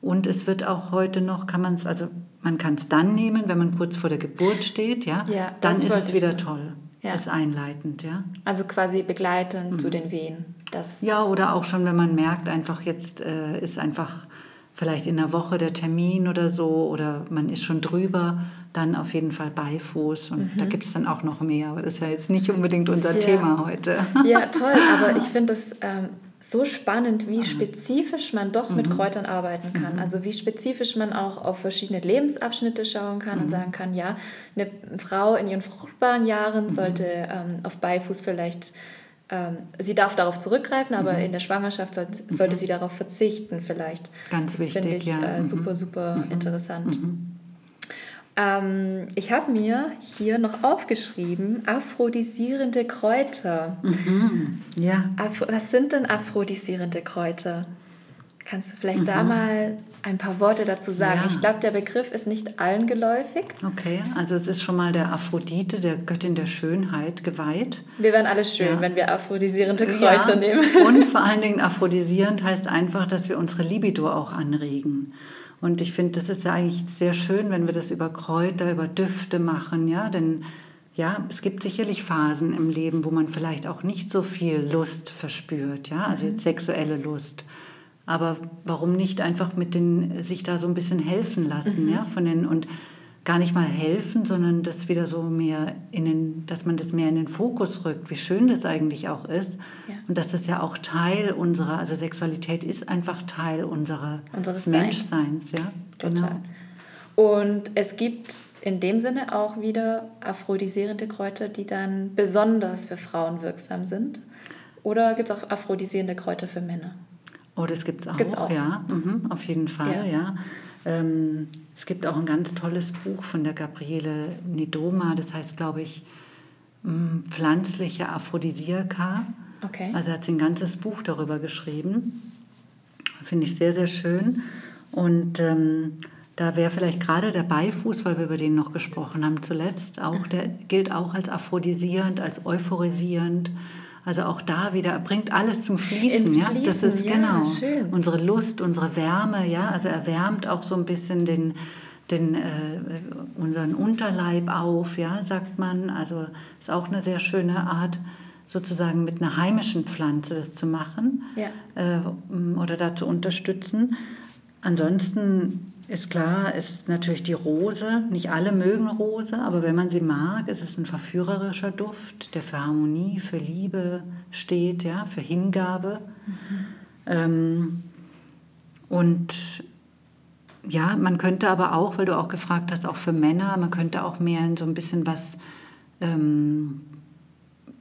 Und es wird auch heute noch, kann man es, also man kann es dann nehmen, wenn man kurz vor der Geburt steht, ja, ja dann ist es wieder toll. Ja. Ist einleitend, ja. Also quasi begleitend mhm. zu den Wehen. Das ja, oder auch schon, wenn man merkt, einfach jetzt äh, ist einfach vielleicht in der Woche der Termin oder so oder man ist schon drüber, dann auf jeden Fall Beifuß. Und mhm. da gibt es dann auch noch mehr, aber das ist ja jetzt nicht unbedingt unser ja. Thema heute. Ja, [laughs] toll, aber ich finde es ähm, so spannend, wie mhm. spezifisch man doch mit mhm. Kräutern arbeiten kann. Mhm. Also wie spezifisch man auch auf verschiedene Lebensabschnitte schauen kann und mhm. sagen kann, ja, eine Frau in ihren fruchtbaren Jahren mhm. sollte ähm, auf Beifuß vielleicht ähm, sie darf darauf zurückgreifen, aber in der Schwangerschaft soll, sollte sie darauf verzichten vielleicht. Ganz das wichtig, finde ich ja. äh, super, super interessant. Ähm, ich habe mir hier noch aufgeschrieben, aphrodisierende Kräuter. Mhm. Ja. Afro was sind denn aphrodisierende Kräuter? Kannst du vielleicht mhm. da mal ein paar Worte dazu sagen? Ja. Ich glaube, der Begriff ist nicht allen geläufig. Okay, also es ist schon mal der Aphrodite, der Göttin der Schönheit, geweiht. Wir werden alles schön, ja. wenn wir aphrodisierende Kräuter ja. nehmen. Und [laughs] vor allen Dingen aphrodisierend heißt einfach, dass wir unsere Libido auch anregen. Und ich finde, das ist ja eigentlich sehr schön, wenn wir das über Kräuter, über Düfte machen, ja, denn ja, es gibt sicherlich Phasen im Leben, wo man vielleicht auch nicht so viel Lust verspürt, ja, also jetzt sexuelle Lust. Aber warum nicht einfach mit den, sich da so ein bisschen helfen lassen, mhm. ja, von den, und gar nicht mal helfen, sondern das wieder so mehr in den, dass man das mehr in den Fokus rückt, wie schön das eigentlich auch ist. Ja. Und dass das ja auch Teil unserer, also Sexualität ist einfach Teil unserer Unseres Menschseins, ja. Genau. Und es gibt in dem Sinne auch wieder aphrodisierende Kräuter, die dann besonders für Frauen wirksam sind. Oder gibt es auch aphrodisierende Kräuter für Männer? Oh, das gibt es auch. Gibt's auch. Ja, mhm, auf jeden Fall, ja. ja. Ähm, es gibt auch ein ganz tolles Buch von der Gabriele Nedoma, das heißt, glaube ich, mm, Pflanzliche Aphrodisiaka. Okay. Also hat sie ein ganzes Buch darüber geschrieben. Finde ich sehr, sehr schön. Und ähm, da wäre vielleicht gerade der Beifuß, weil wir über den noch gesprochen haben zuletzt, auch, der gilt auch als aphrodisierend, als euphorisierend. Also auch da wieder bringt alles zum Fließen. Ins ja? das ist ja, genau schön. unsere Lust, unsere Wärme. Ja, also erwärmt auch so ein bisschen den, den äh, unseren Unterleib auf. Ja, sagt man. Also ist auch eine sehr schöne Art sozusagen mit einer heimischen Pflanze das zu machen ja. äh, oder da zu unterstützen. Ansonsten ist klar, ist natürlich die Rose. Nicht alle mögen Rose, aber wenn man sie mag, ist es ein verführerischer Duft, der für Harmonie, für Liebe steht, ja, für Hingabe. Mhm. Ähm, und ja, man könnte aber auch, weil du auch gefragt hast, auch für Männer, man könnte auch mehr in so ein bisschen was ähm,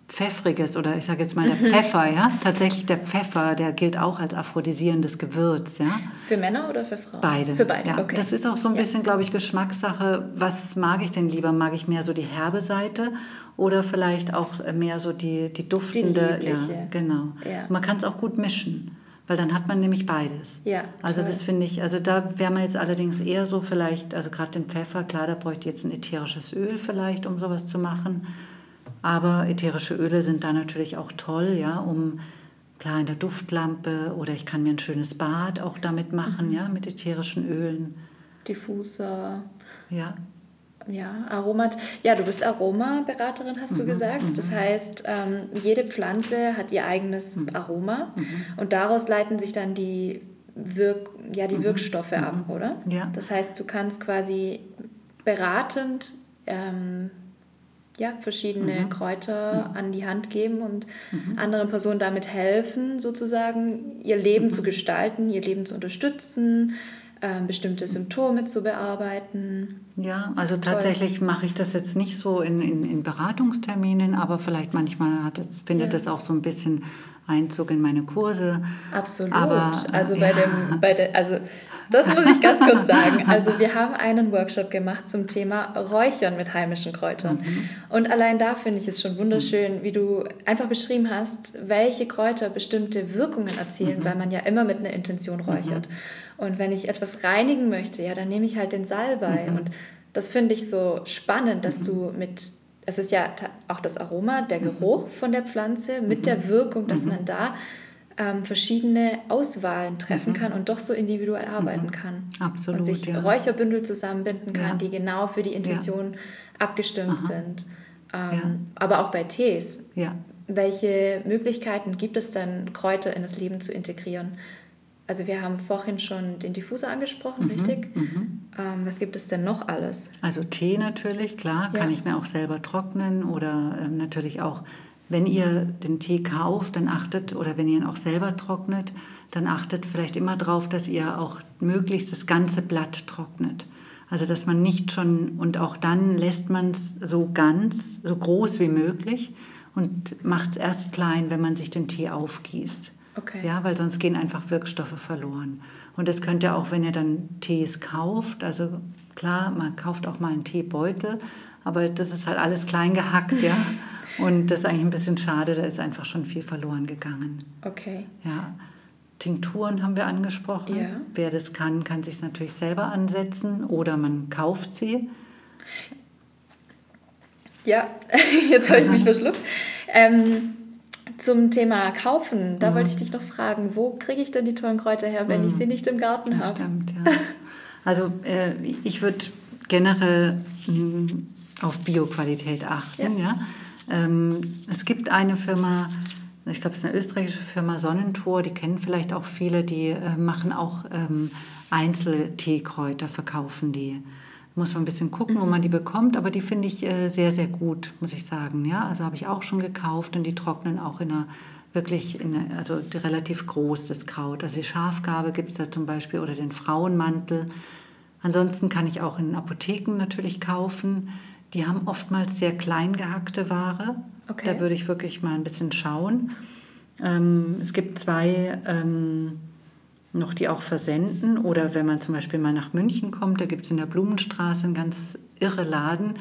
Pfeffriges oder ich sage jetzt mal der mhm. Pfeffer, ja, tatsächlich der Pfeffer, der gilt auch als aphrodisierendes Gewürz, ja. Für Männer oder für Frauen? Beide. Für beide, ja. okay. Das ist auch so ein bisschen, ja. glaube ich, Geschmackssache. Was mag ich denn lieber? Mag ich mehr so die herbe Seite oder vielleicht auch mehr so die, die duftende? Die ja, genau. Ja. Man kann es auch gut mischen. Weil dann hat man nämlich beides. Ja, also das finde ich, also da wäre man jetzt allerdings eher so vielleicht, also gerade den Pfeffer, klar, da bräuchte ich jetzt ein ätherisches Öl vielleicht, um sowas zu machen. Aber ätherische Öle sind da natürlich auch toll, ja, um klar in der Duftlampe oder ich kann mir ein schönes Bad auch damit machen, mhm. ja, mit ätherischen Ölen. Diffuser. Ja. Ja, Aromat. Ja, du bist Aromaberaterin, hast mhm. du gesagt. Mhm. Das heißt, ähm, jede Pflanze hat ihr eigenes mhm. Aroma mhm. und daraus leiten sich dann die, Wirk ja, die mhm. Wirkstoffe ab, oder? Ja. Das heißt, du kannst quasi beratend ähm, ja, verschiedene mhm. Kräuter mhm. an die Hand geben und mhm. anderen Personen damit helfen, sozusagen ihr Leben mhm. zu gestalten, ihr Leben zu unterstützen, äh, bestimmte Symptome zu bearbeiten. Ja, also Toll. tatsächlich mache ich das jetzt nicht so in, in, in Beratungsterminen, aber vielleicht manchmal hat, findet ja. das auch so ein bisschen Einzug in meine Kurse. Absolut. Aber, also bei ja. dem, bei der, also das muss ich ganz kurz sagen. [laughs] Also wir haben einen Workshop gemacht zum Thema Räuchern mit heimischen Kräutern. Mhm. Und allein da finde ich es schon wunderschön, wie du einfach beschrieben hast, welche Kräuter bestimmte Wirkungen erzielen, mhm. weil man ja immer mit einer Intention räuchert. Mhm. Und wenn ich etwas reinigen möchte, ja, dann nehme ich halt den Salbei. Mhm. Und das finde ich so spannend, dass mhm. du mit es ist ja auch das Aroma, der mhm. Geruch von der Pflanze mit der mhm. Wirkung, dass mhm. man da ähm, verschiedene Auswahlen treffen kann und doch so individuell arbeiten kann. Absolut. Und sich ja. Räucherbündel zusammenbinden kann, ja. die genau für die Intention ja. abgestimmt Aha. sind. Ähm, aber auch bei Tees. Welche Möglichkeiten gibt es denn, Kräuter in das Leben zu integrieren? Also wir haben vorhin schon den Diffuser angesprochen, mhm, richtig? Mhm. Ähm, was gibt es denn noch alles? Also Tee natürlich, klar, ja. kann ich mir auch selber trocknen oder ähm, natürlich auch, wenn ihr den Tee kauft, dann achtet, oder wenn ihr ihn auch selber trocknet, dann achtet vielleicht immer darauf, dass ihr auch möglichst das ganze Blatt trocknet. Also dass man nicht schon, und auch dann lässt man es so ganz, so groß wie möglich und macht es erst klein, wenn man sich den Tee aufgießt. Okay. Ja, weil sonst gehen einfach Wirkstoffe verloren. Und das könnt ihr auch, wenn ihr dann Tees kauft, also klar, man kauft auch mal einen Teebeutel, aber das ist halt alles klein gehackt, ja. [laughs] Und das ist eigentlich ein bisschen schade, da ist einfach schon viel verloren gegangen. Okay. Ja. Tinkturen haben wir angesprochen. Ja. Wer das kann, kann sich natürlich selber ansetzen oder man kauft sie. Ja, [laughs] jetzt habe ich mich verschluckt. Ähm, zum Thema Kaufen, da wollte ich dich noch fragen, wo kriege ich denn die tollen Kräuter her, wenn ich sie nicht im Garten habe? Stimmt, ja. Also äh, ich würde generell mh, auf Bioqualität achten. Ja. Ähm, es gibt eine Firma, ich glaube, es ist eine österreichische Firma Sonnentor, die kennen vielleicht auch viele, die äh, machen auch ähm, Einzelteekräuter, verkaufen die. Muss man ein bisschen gucken, wo man die bekommt, aber die finde ich äh, sehr, sehr gut, muss ich sagen. Ja, also habe ich auch schon gekauft und die trocknen auch in einer wirklich, in also relativ groß, das Kraut. Also die Schafgarbe gibt es da zum Beispiel oder den Frauenmantel. Ansonsten kann ich auch in Apotheken natürlich kaufen. Die haben oftmals sehr klein gehackte Ware. Okay. Da würde ich wirklich mal ein bisschen schauen. Ähm, es gibt zwei ähm, noch, die auch versenden. Oder wenn man zum Beispiel mal nach München kommt, da gibt es in der Blumenstraße einen ganz irre Laden,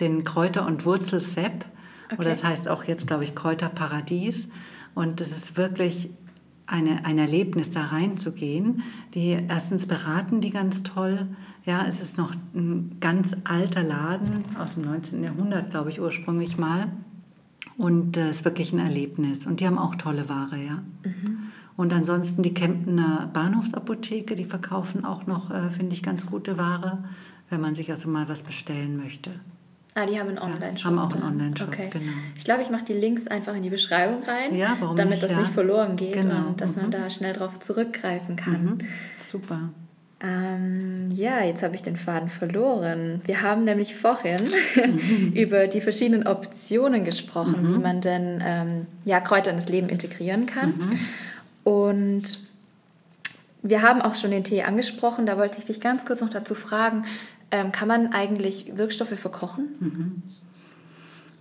den Kräuter- und Wurzelsepp. Okay. Oder das heißt auch jetzt, glaube ich, Kräuterparadies. Und das ist wirklich eine, ein Erlebnis, da reinzugehen. Die erstens beraten die ganz toll. Ja, es ist noch ein ganz alter Laden aus dem 19. Jahrhundert, glaube ich, ursprünglich mal. Und es äh, ist wirklich ein Erlebnis. Und die haben auch tolle Ware, ja. Mhm. Und ansonsten die Kemptener Bahnhofsapotheke, die verkaufen auch noch, äh, finde ich, ganz gute Ware, wenn man sich also mal was bestellen möchte. Ah, die haben einen Online-Shop. haben auch einen dann. Online-Shop, okay. genau. Ich glaube, ich mache die Links einfach in die Beschreibung rein, Ja, warum damit nicht, das ja. nicht verloren geht Genau, und dass man mhm. da schnell drauf zurückgreifen kann. Mhm. Super. Ähm, ja, jetzt habe ich den Faden verloren. Wir haben nämlich vorhin [laughs] über die verschiedenen Optionen gesprochen, wie man denn ähm, ja, Kräuter in das Leben integrieren kann. Und wir haben auch schon den Tee angesprochen. Da wollte ich dich ganz kurz noch dazu fragen, ähm, kann man eigentlich Wirkstoffe verkochen?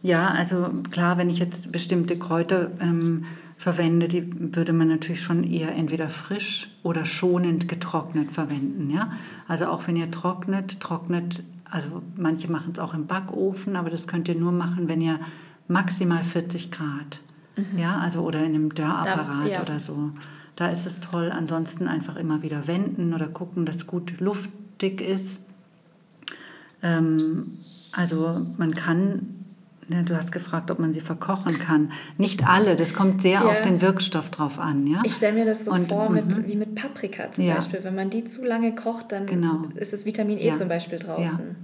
Ja, also klar, wenn ich jetzt bestimmte Kräuter ähm, verwende, die würde man natürlich schon eher entweder frisch oder schonend getrocknet verwenden. Ja? Also auch wenn ihr trocknet, trocknet, also manche machen es auch im Backofen, aber das könnt ihr nur machen, wenn ihr maximal 40 Grad, ja, also oder in einem Dörrapparat ja. oder so. Da ist es toll. Ansonsten einfach immer wieder wenden oder gucken, dass gut luftig ist. Ähm, also man kann, ne, du hast gefragt, ob man sie verkochen kann. Nicht alle, das kommt sehr Ja. auf den Wirkstoff drauf an. Ja? Ich stelle mir das so Und, vor, mhm. mit, wie mit Paprika zum Ja. Beispiel. Wenn man die zu lange kocht, dann Genau. ist das Vitamin E Ja. zum Beispiel draußen.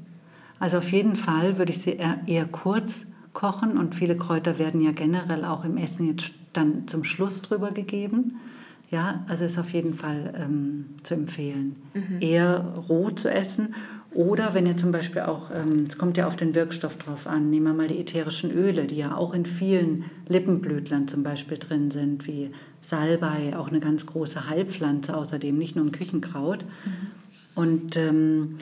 Also auf jeden Fall würde ich sie eher, eher kurz kochen und viele Kräuter werden ja generell auch im Essen jetzt dann zum Schluss drüber gegeben. Ja, also ist auf jeden Fall ähm, zu empfehlen, eher roh zu essen. Oder wenn ihr zum Beispiel auch, ähm, es kommt ja auf den Wirkstoff drauf an, nehmen wir mal die ätherischen Öle, die ja auch in vielen Lippenblütlern zum Beispiel drin sind, wie Salbei, auch eine ganz große Heilpflanze außerdem, nicht nur ein Küchenkraut. Und ähm,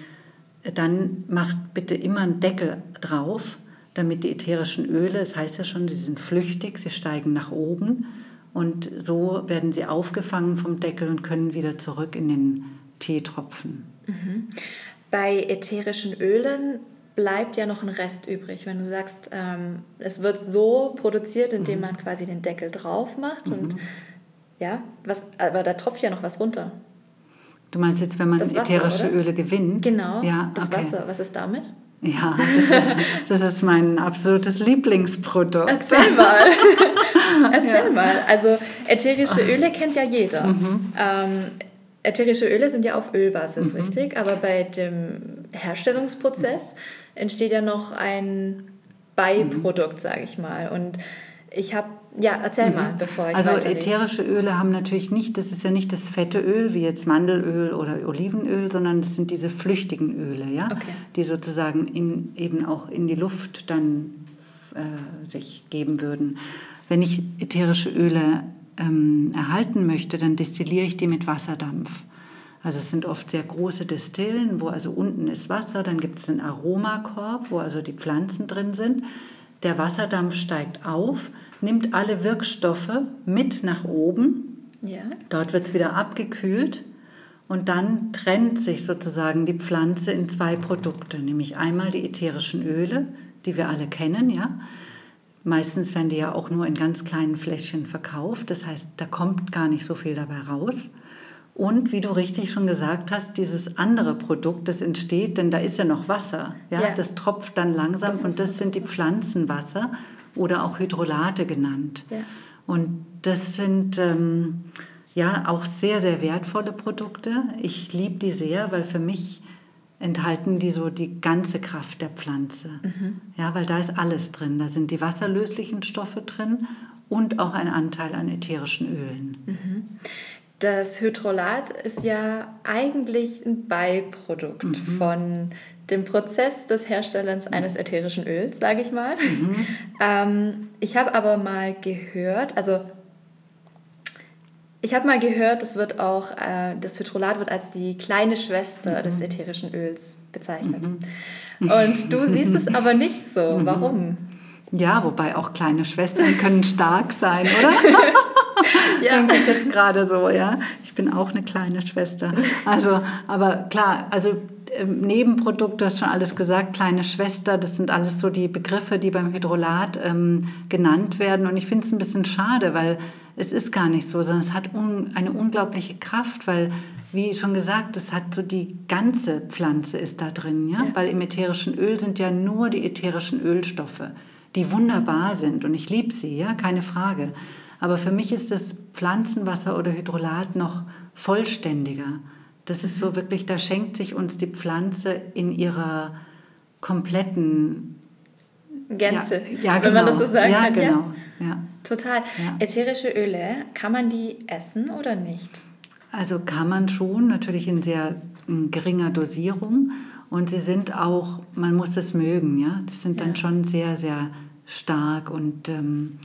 dann macht bitte immer einen Deckel drauf, damit die ätherischen Öle, es heißt ja schon, sie sind flüchtig, sie steigen nach oben und so werden sie aufgefangen vom Deckel und können wieder zurück in den Tee tropfen. Bei ätherischen Ölen bleibt ja noch ein Rest übrig. Wenn du sagst, ähm, es wird so produziert, Mhm. indem man quasi den Deckel drauf macht und ja, was, aber da tropft ja noch was runter. Du meinst jetzt, wenn man Das Wasser, ätherische oder? Öle gewinnt? Genau, Ja, das okay. Wasser. Was ist damit? Ja, das, [laughs] das ist mein absolutes Lieblingsprodukt. Erzähl mal. [laughs] Erzähl mal. Also ätherische [laughs] Öle kennt ja jeder. Ähm, ätherische Öle sind ja auf Ölbasis, richtig? Aber bei dem Herstellungsprozess entsteht ja noch ein Beiprodukt, sage ich mal. Und ich habe, ja, erzähl mal, bevor ich Also ätherische Öle haben natürlich nicht, das ist ja nicht das fette Öl wie jetzt Mandelöl oder Olivenöl, sondern das sind diese flüchtigen Öle, ja, Okay. die sozusagen in, eben auch in die Luft dann äh, sich geben würden. Wenn ich ätherische Öle ähm, erhalten möchte, dann destilliere ich die mit Wasserdampf. Also es sind oft sehr große Destillen, wo also unten ist Wasser, dann gibt es einen Aromakorb, wo also die Pflanzen drin sind. Der Wasserdampf steigt auf, nimmt alle Wirkstoffe mit nach oben. ja. Dort wird es wieder abgekühlt und dann trennt sich sozusagen die Pflanze in zwei Produkte, nämlich einmal die ätherischen Öle, die wir alle kennen, ja. Meistens werden die ja auch nur in ganz kleinen Fläschchen verkauft. Das heißt, da kommt gar nicht so viel dabei raus. Und wie du richtig schon gesagt hast, dieses andere Produkt, das entsteht, denn da ist ja noch Wasser. Ja? ja. Das tropft dann langsam das und das sind die Pflanzenwasser oder auch Hydrolate genannt. Ja. Und das sind ähm, ja auch sehr, sehr wertvolle Produkte. Ich liebe die sehr, weil für mich enthalten die so die ganze Kraft der Pflanze. Mhm. Ja, weil da ist alles drin. Da sind die wasserlöslichen Stoffe drin und auch ein Anteil an ätherischen Ölen. Mhm. Das Hydrolat ist ja eigentlich ein Beiprodukt mhm. von dem Prozess des Herstellens eines ätherischen Öls, sage ich mal. Mhm. Ähm, ich habe aber mal gehört, also ich habe mal gehört, das wird auch, äh, das Hydrolat wird als die kleine Schwester mhm. des ätherischen Öls bezeichnet. Mhm. Und du siehst es aber nicht so. Mhm. Warum? Ja, wobei auch kleine Schwestern können stark sein, oder? [laughs] [laughs] ja. Denke ich jetzt gerade so, ja. Ich bin auch eine kleine Schwester. Also, aber klar, also ähm, Nebenprodukt, du hast schon alles gesagt, kleine Schwester, das sind alles so die Begriffe, die beim Hydrolat ähm, genannt werden. Und ich finde es ein bisschen schade, weil es ist gar nicht so, sondern es hat un, eine unglaubliche Kraft, weil, wie schon gesagt, es hat so die ganze Pflanze ist da drin, ja? ja. Weil im ätherischen Öl sind ja nur die ätherischen Ölstoffe, die wunderbar sind und ich liebe sie, ja, keine Frage. Aber für mich ist das Pflanzenwasser oder Hydrolat noch vollständiger. Das ist so mhm. wirklich, da schenkt sich uns die Pflanze in ihrer kompletten Gänze, ja, ja, genau. wenn man das so sagen ja, kann. Genau. Ja. Total. Ja. Ätherische Öle, kann man die essen oder nicht? Also kann man schon, natürlich in sehr in geringer Dosierung. Und sie sind auch, man muss es mögen, ja. Das sind dann schon sehr, sehr stark und ähm,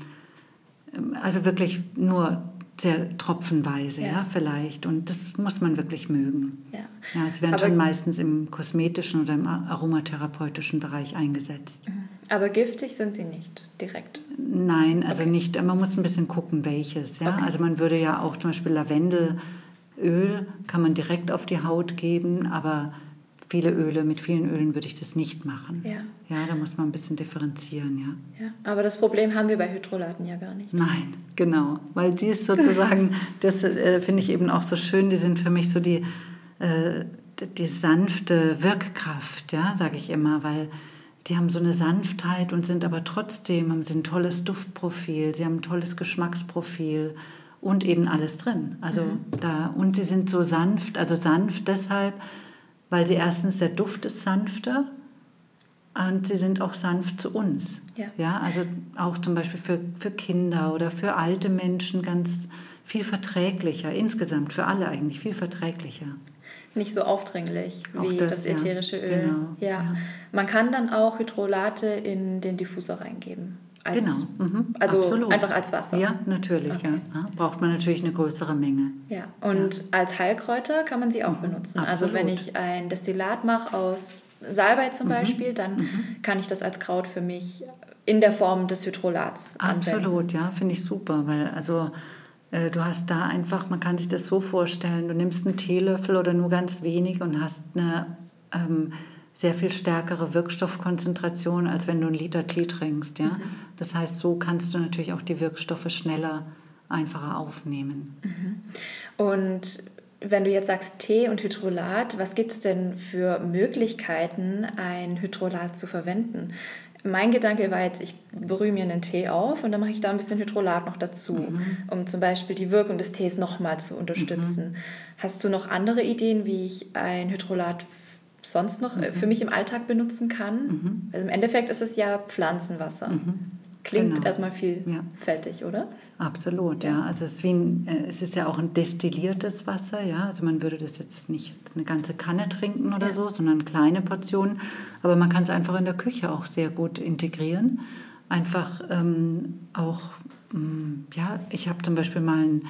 also wirklich nur sehr tropfenweise, ja. ja. vielleicht. Und das muss man wirklich mögen. Ja, ja es werden aber, schon meistens im kosmetischen oder im aromatherapeutischen Bereich eingesetzt. Mhm. Aber giftig sind sie nicht direkt? Nein, also okay. nicht. Man muss ein bisschen gucken, welches. Ja? Okay. Also man würde ja auch zum Beispiel Lavendelöl kann man direkt auf die Haut geben, aber viele Öle, mit vielen Ölen würde ich das nicht machen. Ja. Ja, da muss man ein bisschen differenzieren, ja. Ja, aber das Problem haben wir bei Hydrolaten ja gar nicht. Nein, genau, weil die ist sozusagen, [laughs] das äh, finde ich eben auch so schön, die sind für mich so die, äh, die sanfte Wirkkraft, ja, sage ich immer, weil die haben so eine Sanftheit und sind aber trotzdem, haben sie ein tolles Duftprofil, sie haben ein tolles Geschmacksprofil und eben alles drin. Also mhm. da, und sie sind so sanft, also sanft deshalb, weil sie erstens, der Duft ist sanfter und sie sind auch sanft zu uns. Ja. ja also auch zum Beispiel für, für Kinder oder für alte Menschen ganz viel verträglicher, insgesamt für alle eigentlich viel verträglicher. Nicht so aufdringlich wie das, das, ätherische ja. Öl. Genau. Ja. ja. Man kann dann auch Hydrolate in den Diffusor reingeben. Als, genau. Mhm. Also Absolut. einfach als Wasser. Ja, natürlich. Okay. Ja. Braucht man natürlich eine größere Menge. Ja, und ja. als Heilkräuter kann man sie auch mhm. benutzen. Absolut. Also wenn ich ein Destillat mache aus Salbei zum mhm. Beispiel, dann mhm. kann ich das als Kraut für mich in der Form des Hydrolats Absolut, anwenden. ja, finde ich super, weil also äh, du hast da einfach, man kann sich das so vorstellen, du nimmst einen Teelöffel oder nur ganz wenig und hast eine ähm, sehr viel stärkere Wirkstoffkonzentration, als wenn du einen Liter Tee trinkst. Ja? Mhm. Das heißt, so kannst du natürlich auch die Wirkstoffe schneller, einfacher aufnehmen. Mhm. Und wenn du jetzt sagst Tee und Hydrolat, was gibt es denn für Möglichkeiten, ein Hydrolat zu verwenden? Mein Gedanke war jetzt, ich berühre mir einen Tee auf und dann mache ich da ein bisschen Hydrolat noch dazu, mhm. um zum Beispiel die Wirkung des Tees nochmal zu unterstützen. Mhm. Hast du noch andere Ideen, wie ich ein Hydrolat sonst noch äh, mhm. für mich im Alltag benutzen kann. Mhm. Also im Endeffekt ist es ja Pflanzenwasser. Mhm. Klingt genau. erstmal vielfältig, ja. oder? Absolut, ja. Also es ist, wie ein, äh, es ist ja auch ein destilliertes Wasser, ja. Also man würde das jetzt nicht eine ganze Kanne trinken oder ja. so, sondern kleine Portionen. Aber man kann es einfach in der Küche auch sehr gut integrieren. Einfach ähm, auch, ähm, ja, ich habe zum Beispiel mal ein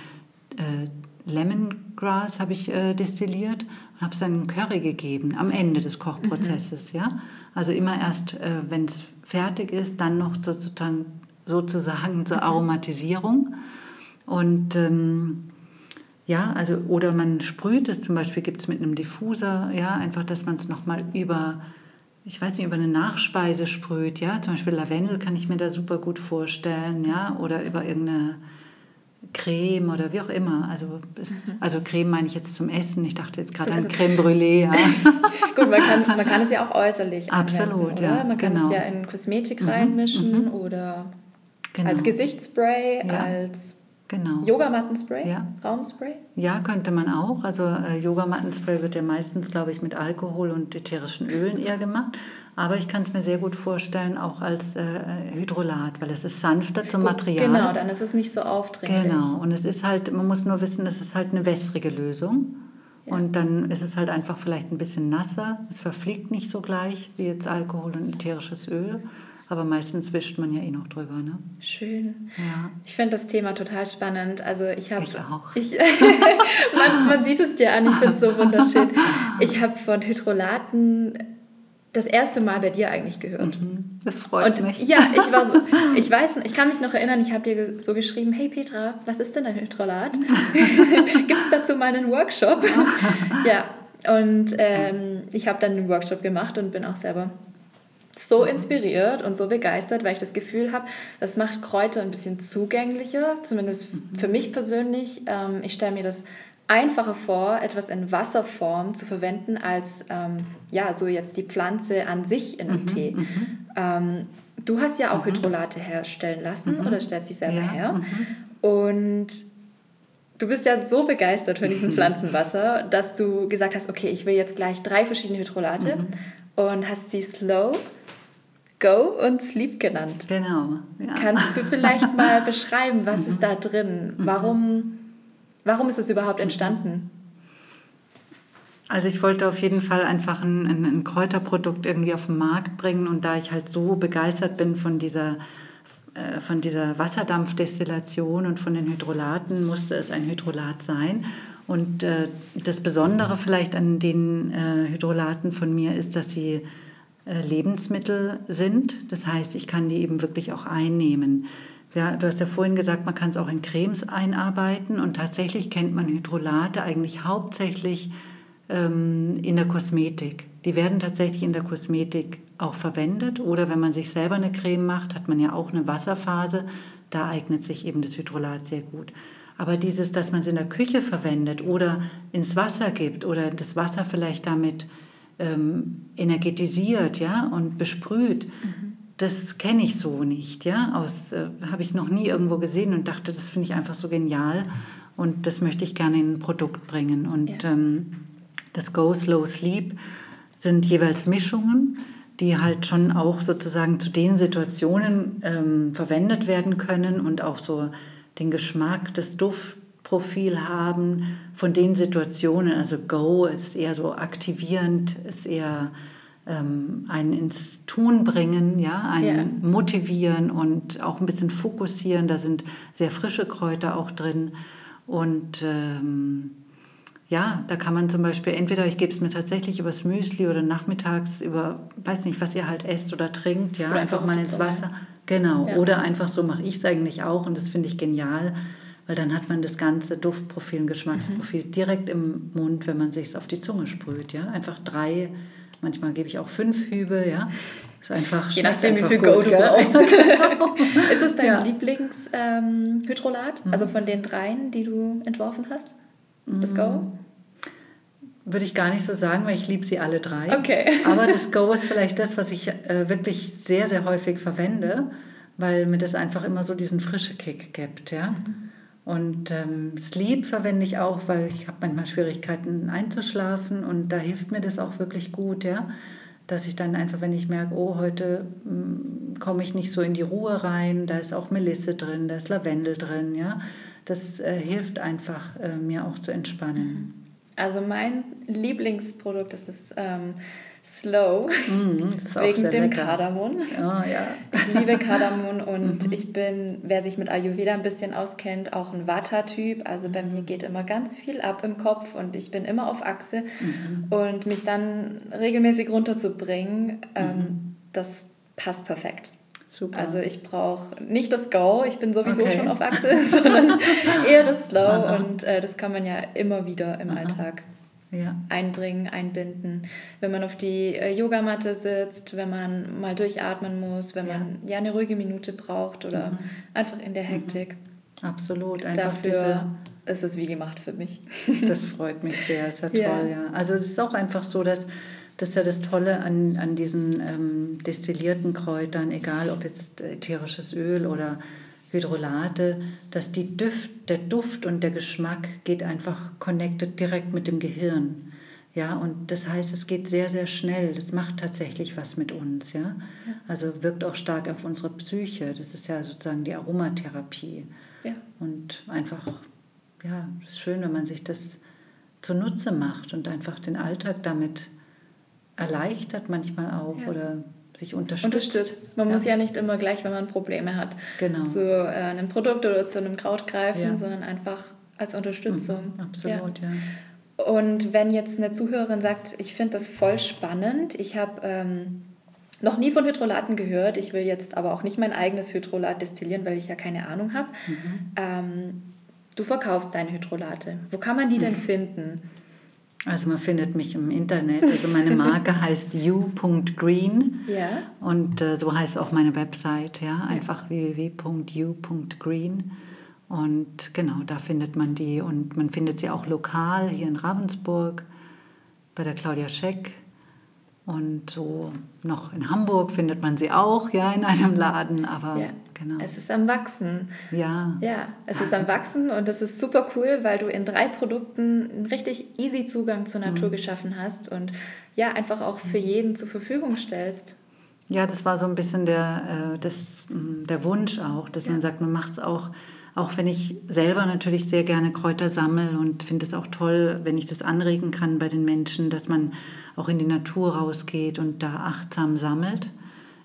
äh, Lemongrass habe ich äh, destilliert habe es einen Curry gegeben am Ende des Kochprozesses. Mhm. Ja? Also immer erst, äh, wenn es fertig ist, dann noch sozusagen, sozusagen zur mhm. Aromatisierung. Und ähm, ja, also, oder man sprüht es zum Beispiel, gibt es mit einem Diffuser, ja, einfach, dass man es nochmal über ich weiß nicht, über eine Nachspeise sprüht, ja, zum Beispiel Lavendel kann ich mir da super gut vorstellen, ja, oder über irgendeine Creme oder wie auch immer. Also, es, mhm. also Creme meine ich jetzt zum Essen. Ich dachte jetzt gerade an Creme Brûlée. Ja. [laughs] Gut, man kann, man kann es ja auch äußerlich Absolut, anwenden, ja. Man kann genau. es ja in Kosmetik reinmischen mhm. oder genau. als Gesichtsspray, ja. als Genau. Yogamattenspray? Ja. Raumspray? Ja, könnte man auch. Also äh, Yogamattenspray wird ja meistens, glaube ich, mit Alkohol und ätherischen Ölen eher gemacht. Aber ich kann es mir sehr gut vorstellen, auch als äh, Hydrolat, weil es ist sanfter zum Material. Genau, dann ist es nicht so aufdringlich. Genau, und es ist halt, man muss nur wissen, es ist halt eine wässrige Lösung. Ja. Und dann ist es halt einfach vielleicht ein bisschen nasser. Es verfliegt nicht so gleich wie jetzt Alkohol und ätherisches Öl. Aber meistens wischt man ja eh noch drüber, ne? Schön. Ja. Ich finde das Thema total spannend. Also ich habe... Ich auch. [laughs] Ich, man, man sieht es dir an, ich finde es so [laughs] wunderschön. Ich habe von Hydrolaten das erste Mal bei dir eigentlich gehört. Mhm. Das freut und, mich. Ja, ich war so, [laughs] ich weiß, ich kann mich noch erinnern, ich habe dir so geschrieben, hey Petra, was ist denn ein Hydrolat? Gibt es dazu mal einen Workshop? ja, und ähm, ich habe dann einen Workshop gemacht und bin auch selber so inspiriert und so begeistert, weil ich das Gefühl habe, das macht Kräuter ein bisschen zugänglicher, zumindest für mich persönlich. Ähm, ich stelle mir das einfacher vor, etwas in Wasserform zu verwenden, als ähm, ja, so jetzt die Pflanze an sich in einem mhm, Tee. Mhm. Ähm, du hast ja auch mhm. Hydrolate herstellen lassen mhm. oder stellst sie selber ja, her. Mhm. Und du bist ja so begeistert von diesem [laughs] Pflanzenwasser, dass du gesagt hast, okay, ich will jetzt gleich drei verschiedene Hydrolate und hast sie Slow, Go und Sleep genannt. Genau. Ja. Kannst du vielleicht mal [laughs] beschreiben, was ist da drin? Warum, warum ist es überhaupt entstanden? Also ich wollte auf jeden Fall einfach ein, ein, ein, Kräuterprodukt irgendwie auf den Markt bringen und da ich halt so begeistert bin von dieser, äh, von dieser Wasserdampfdestillation und von den Hydrolaten, musste es ein Hydrolat sein. Und äh, das Besondere vielleicht an den äh, Hydrolaten von mir ist, dass sie äh, Lebensmittel sind. Das heißt, ich kann die eben wirklich auch einnehmen. Ja, du hast ja vorhin gesagt, man kann es auch in Cremes einarbeiten und tatsächlich kennt man Hydrolate eigentlich hauptsächlich ähm, in der Kosmetik. Die werden tatsächlich in der Kosmetik auch verwendet oder wenn man sich selber eine Creme macht, hat man ja auch eine Wasserphase. Da eignet sich eben das Hydrolat sehr gut. Aber dieses, dass man es in der Küche verwendet oder ins Wasser gibt oder das Wasser vielleicht damit ähm, energetisiert ja, und besprüht, mhm. das kenne ich so nicht. Ja? äh, Habe ich noch nie irgendwo gesehen und dachte, das finde ich einfach so genial und das möchte ich gerne in ein Produkt bringen. Und ja. ähm, das Go Slow Sleep sind jeweils Mischungen die halt schon auch sozusagen zu den Situationen ähm, verwendet werden können und auch so den Geschmack, das Duftprofil haben von den Situationen. Also Go ist eher so aktivierend, ist eher ähm, einen ins Tun bringen, ja, einen yeah. motivieren und auch ein bisschen fokussieren. Da sind sehr frische Kräuter auch drin. Und ähm, ja, da kann man zum Beispiel entweder, ich gebe es mir tatsächlich übers Müsli oder nachmittags über, weiß nicht, was ihr halt esst oder trinkt, ja, oder einfach mal ins Wasser. Genau, ja. oder einfach so mache ich es eigentlich auch und das finde ich genial, weil dann hat man das ganze Duftprofil und Geschmacksprofil mhm. direkt im Mund, wenn man sich es auf die Zunge sprüht. Ja? Einfach drei, manchmal gebe ich auch fünf Hübe. Ja? Ist einfach, Je nachdem, wie viel Go du brauchst. [laughs] Genau. ist es dein ja. Lieblingshydrolat? Ähm, Also von den dreien, die du entworfen hast? Das Go? Mm. Würde ich gar nicht so sagen, weil ich liebe sie alle drei. Okay. [laughs] Aber das Go ist vielleicht das, was ich äh, wirklich sehr, sehr häufig verwende, weil mir das einfach immer so diesen frische Kick gibt. Ja? Mhm. Und ähm, Sleep verwende ich auch, weil ich habe manchmal Schwierigkeiten einzuschlafen und da hilft mir das auch wirklich gut, ja. Dass ich dann einfach, wenn ich merke, oh, heute hm, komme ich nicht so in die Ruhe rein, da ist auch Melisse drin, da ist Lavendel drin, ja. Das äh, hilft einfach, äh, mir auch zu entspannen. Mhm. Also mein Lieblingsprodukt ist das ähm, Slow, mm, wegen dem lecker. Kardamom. Oh, ja. Ich liebe Kardamom und mhm. ich bin, wer sich mit Ayurveda ein bisschen auskennt, auch ein Vata-Typ. Also bei mir geht immer ganz viel ab im Kopf und ich bin immer auf Achse. Mhm. Und mich dann regelmäßig runterzubringen, ähm, mhm. das passt perfekt. Super. Also ich brauche nicht das Go, ich bin sowieso okay. schon auf Achse, [laughs] sondern eher das [laughs] Slow Aha. und äh, das kann man ja immer wieder im Aha. Alltag ja. einbringen, einbinden. Wenn man auf die äh, Yogamatte sitzt, wenn man mal durchatmen muss, wenn ja. man ja eine ruhige Minute braucht oder mhm. einfach in der Hektik. Mhm. Absolut. Einfach Dafür ist es wie gemacht für mich. [laughs] Das [laughs] freut mich sehr, ist ja toll, ja. Also es ist auch einfach so, dass das ist ja das Tolle an, an diesen ähm, destillierten Kräutern, egal ob jetzt ätherisches Öl oder Hydrolate, dass die Düft, der Duft und der Geschmack geht einfach connected direkt mit dem Gehirn. Ja, und das heißt, es geht sehr, sehr schnell. Das macht tatsächlich was mit uns. Ja? ja. Also wirkt auch stark auf unsere Psyche. Das ist ja sozusagen die Aromatherapie. Ja. Und einfach, ja, es ist schön, wenn man sich das zunutze macht und einfach den Alltag damit erleichtert manchmal auch ja. oder sich unterstützt. unterstützt. Man ja. muss ja nicht immer gleich, wenn man Probleme hat, genau. zu äh, einem Produkt oder zu einem Kraut greifen, ja. sondern einfach als Unterstützung. Mhm, absolut, ja. ja. Und wenn jetzt eine Zuhörerin sagt, ich finde das voll spannend, ich habe ähm, noch nie von Hydrolaten gehört, ich will jetzt aber auch nicht mein eigenes Hydrolat destillieren, weil ich ja keine Ahnung habe. Mhm. Ähm, du verkaufst deine Hydrolate. Wo kann man die denn mhm. finden? Also man findet mich im Internet. Also meine Marke [laughs] heißt you.green ja. und äh, so heißt auch meine Website, ja, einfach ja. www.you.green und genau, da findet man die und man findet sie auch lokal hier in Ravensburg bei der Claudia Scheck und so noch in Hamburg findet man sie auch, ja, in einem Laden, aber ja. Genau. Es ist am Wachsen. Ja. Ja, es ist am Wachsen und das ist super cool, weil du in drei Produkten einen richtig easy Zugang zur Natur mhm. geschaffen hast und ja, einfach auch für jeden zur Verfügung stellst. Ja, das war so ein bisschen der, äh, das, der Wunsch auch, dass ja. man sagt, man macht es auch auch wenn ich selber natürlich sehr gerne Kräuter sammle und finde es auch toll, wenn ich das anregen kann bei den Menschen, dass man auch in die Natur rausgeht und da achtsam sammelt,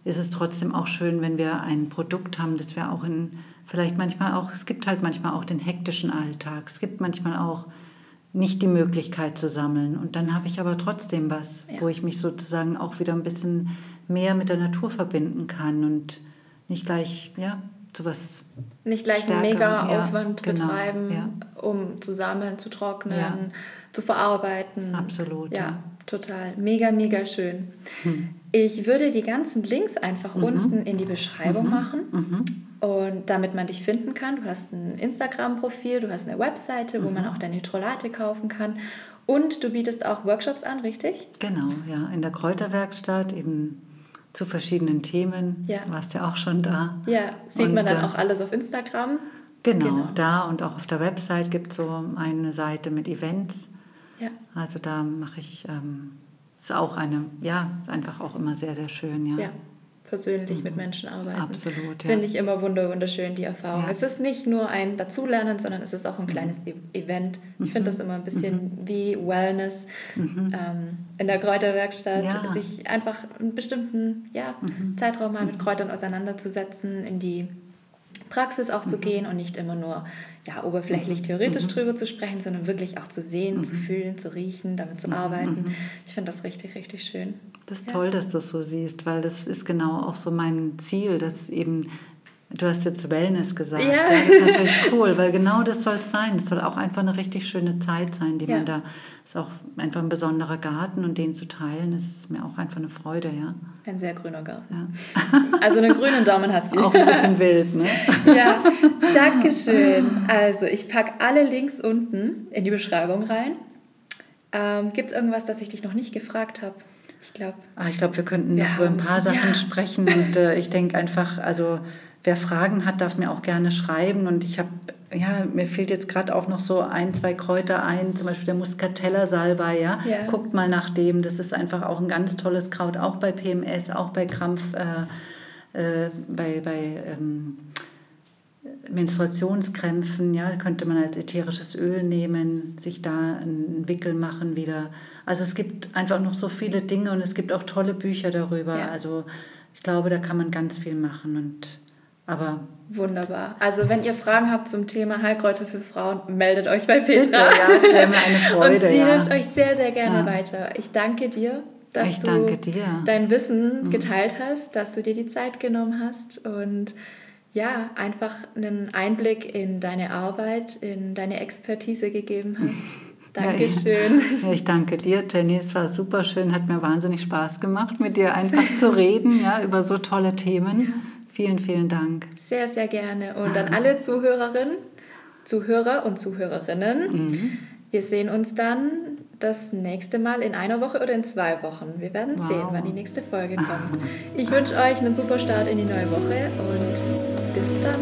ist es trotzdem auch schön, wenn wir ein Produkt haben, das wir auch in, vielleicht manchmal auch, es gibt halt manchmal auch den hektischen Alltag, es gibt manchmal auch nicht die Möglichkeit zu sammeln. Und dann habe ich aber trotzdem was, ja. wo ich mich sozusagen auch wieder ein bisschen mehr mit der Natur verbinden kann und nicht gleich, ja, sowas. Nicht gleich stärker. einen Mega-Aufwand ja, genau, betreiben, ja. um zu sammeln, zu trocknen, zu verarbeiten. Absolut. Ja, total. Mega, mega schön. Hm. Ich würde die ganzen Links einfach mhm. unten in die Beschreibung mhm. machen. Mhm. Und damit man dich finden kann, du hast ein Instagram-Profil, du hast eine Webseite, wo man mhm. auch deine Hydrolate kaufen kann. Und du bietest auch Workshops an, richtig? Genau, ja. In der Kräuterwerkstatt eben zu verschiedenen Themen. Ja. Warst ja auch schon da. Ja, sieht und, man dann äh, auch alles auf Instagram? Genau, genau, da und auch auf der Website gibt es so eine Seite mit Events. Ja. Also da mache ich, ähm, ist auch eine, ja, ist einfach auch immer sehr, sehr schön, ja. ja persönlich mhm. mit Menschen arbeiten. Absolut, ja. Finde ich immer wunderschön, die Erfahrung. Ja. Es ist nicht nur ein Dazulernen, sondern es ist auch ein mhm. kleines mhm. Event. Ich finde das immer ein bisschen mhm. wie Wellness mhm. ähm, in der Kräuterwerkstatt, ja. sich einfach einen bestimmten ja, mhm. Zeitraum mal mit Kräutern auseinanderzusetzen, in die Praxis auch zu gehen und nicht immer nur ja, oberflächlich theoretisch drüber zu sprechen, sondern wirklich auch zu sehen, zu fühlen, zu riechen, damit zu arbeiten. Ich finde das richtig, richtig schön. Das ist ja. toll, dass du es so siehst, weil das ist genau auch so mein Ziel, dass eben, du hast jetzt Wellness gesagt, ja. das ist natürlich cool, weil genau das soll es sein. Es soll auch einfach eine richtig schöne Zeit sein, die ja. man da, ist auch einfach ein besonderer Garten und den zu teilen, ist mir auch einfach eine Freude, ja. Ein sehr grüner Garten. Ja. [laughs] Also einen grünen Daumen hat sie. Auch ein bisschen wild, ne? [laughs] Ja, danke schön. Also ich packe alle Links unten in die Beschreibung rein. Ähm, Gibt es irgendwas, das ich dich noch nicht gefragt habe? Ich glaube. Ah, ich glaube, wir könnten noch über ein paar Sachen sprechen. Und äh, ich denke einfach, also wer Fragen hat, darf mir auch gerne schreiben. Und ich habe, ja, mir fehlt jetzt gerade auch noch so ein, zwei Kräuter ein, zum Beispiel der Muscatella Salbei, ja? ja. Guckt mal nach dem. Das ist einfach auch ein ganz tolles Kraut, auch bei PMS, auch bei Krampf, äh, äh, bei, bei ähm, Menstruationskrämpfen, ja, könnte man als ätherisches Öl nehmen, sich da einen Wickel machen wieder. Also es gibt einfach noch so viele Dinge und es gibt auch tolle Bücher darüber. Ja. Also ich glaube, da kann man ganz viel machen und aber wunderbar. Also wenn ihr Fragen habt zum Thema Heilkräuter für Frauen, meldet euch bei Petra. Bitte, ja, es wäre mir eine [laughs] Freude. Und sie ja. hilft euch sehr, sehr gerne ja. weiter. Ich danke dir, dass ich du dein Wissen mhm. geteilt hast, dass du dir die Zeit genommen hast und ja, einfach einen Einblick in deine Arbeit, in deine Expertise gegeben hast. [laughs] Dankeschön. Ja, ich, ich danke dir, Jenny. Es war super schön, hat mir wahnsinnig Spaß gemacht, mit dir einfach zu reden, ja, über so tolle Themen. Vielen, vielen Dank. Sehr, sehr gerne. Und an alle Zuhörerinnen, Zuhörer und Zuhörerinnen, mhm. wir sehen uns dann das nächste Mal in einer Woche oder in zwei Wochen. Wir werden wow. sehen, wann die nächste Folge kommt. Ich wünsche euch einen super Start in die neue Woche und bis dann.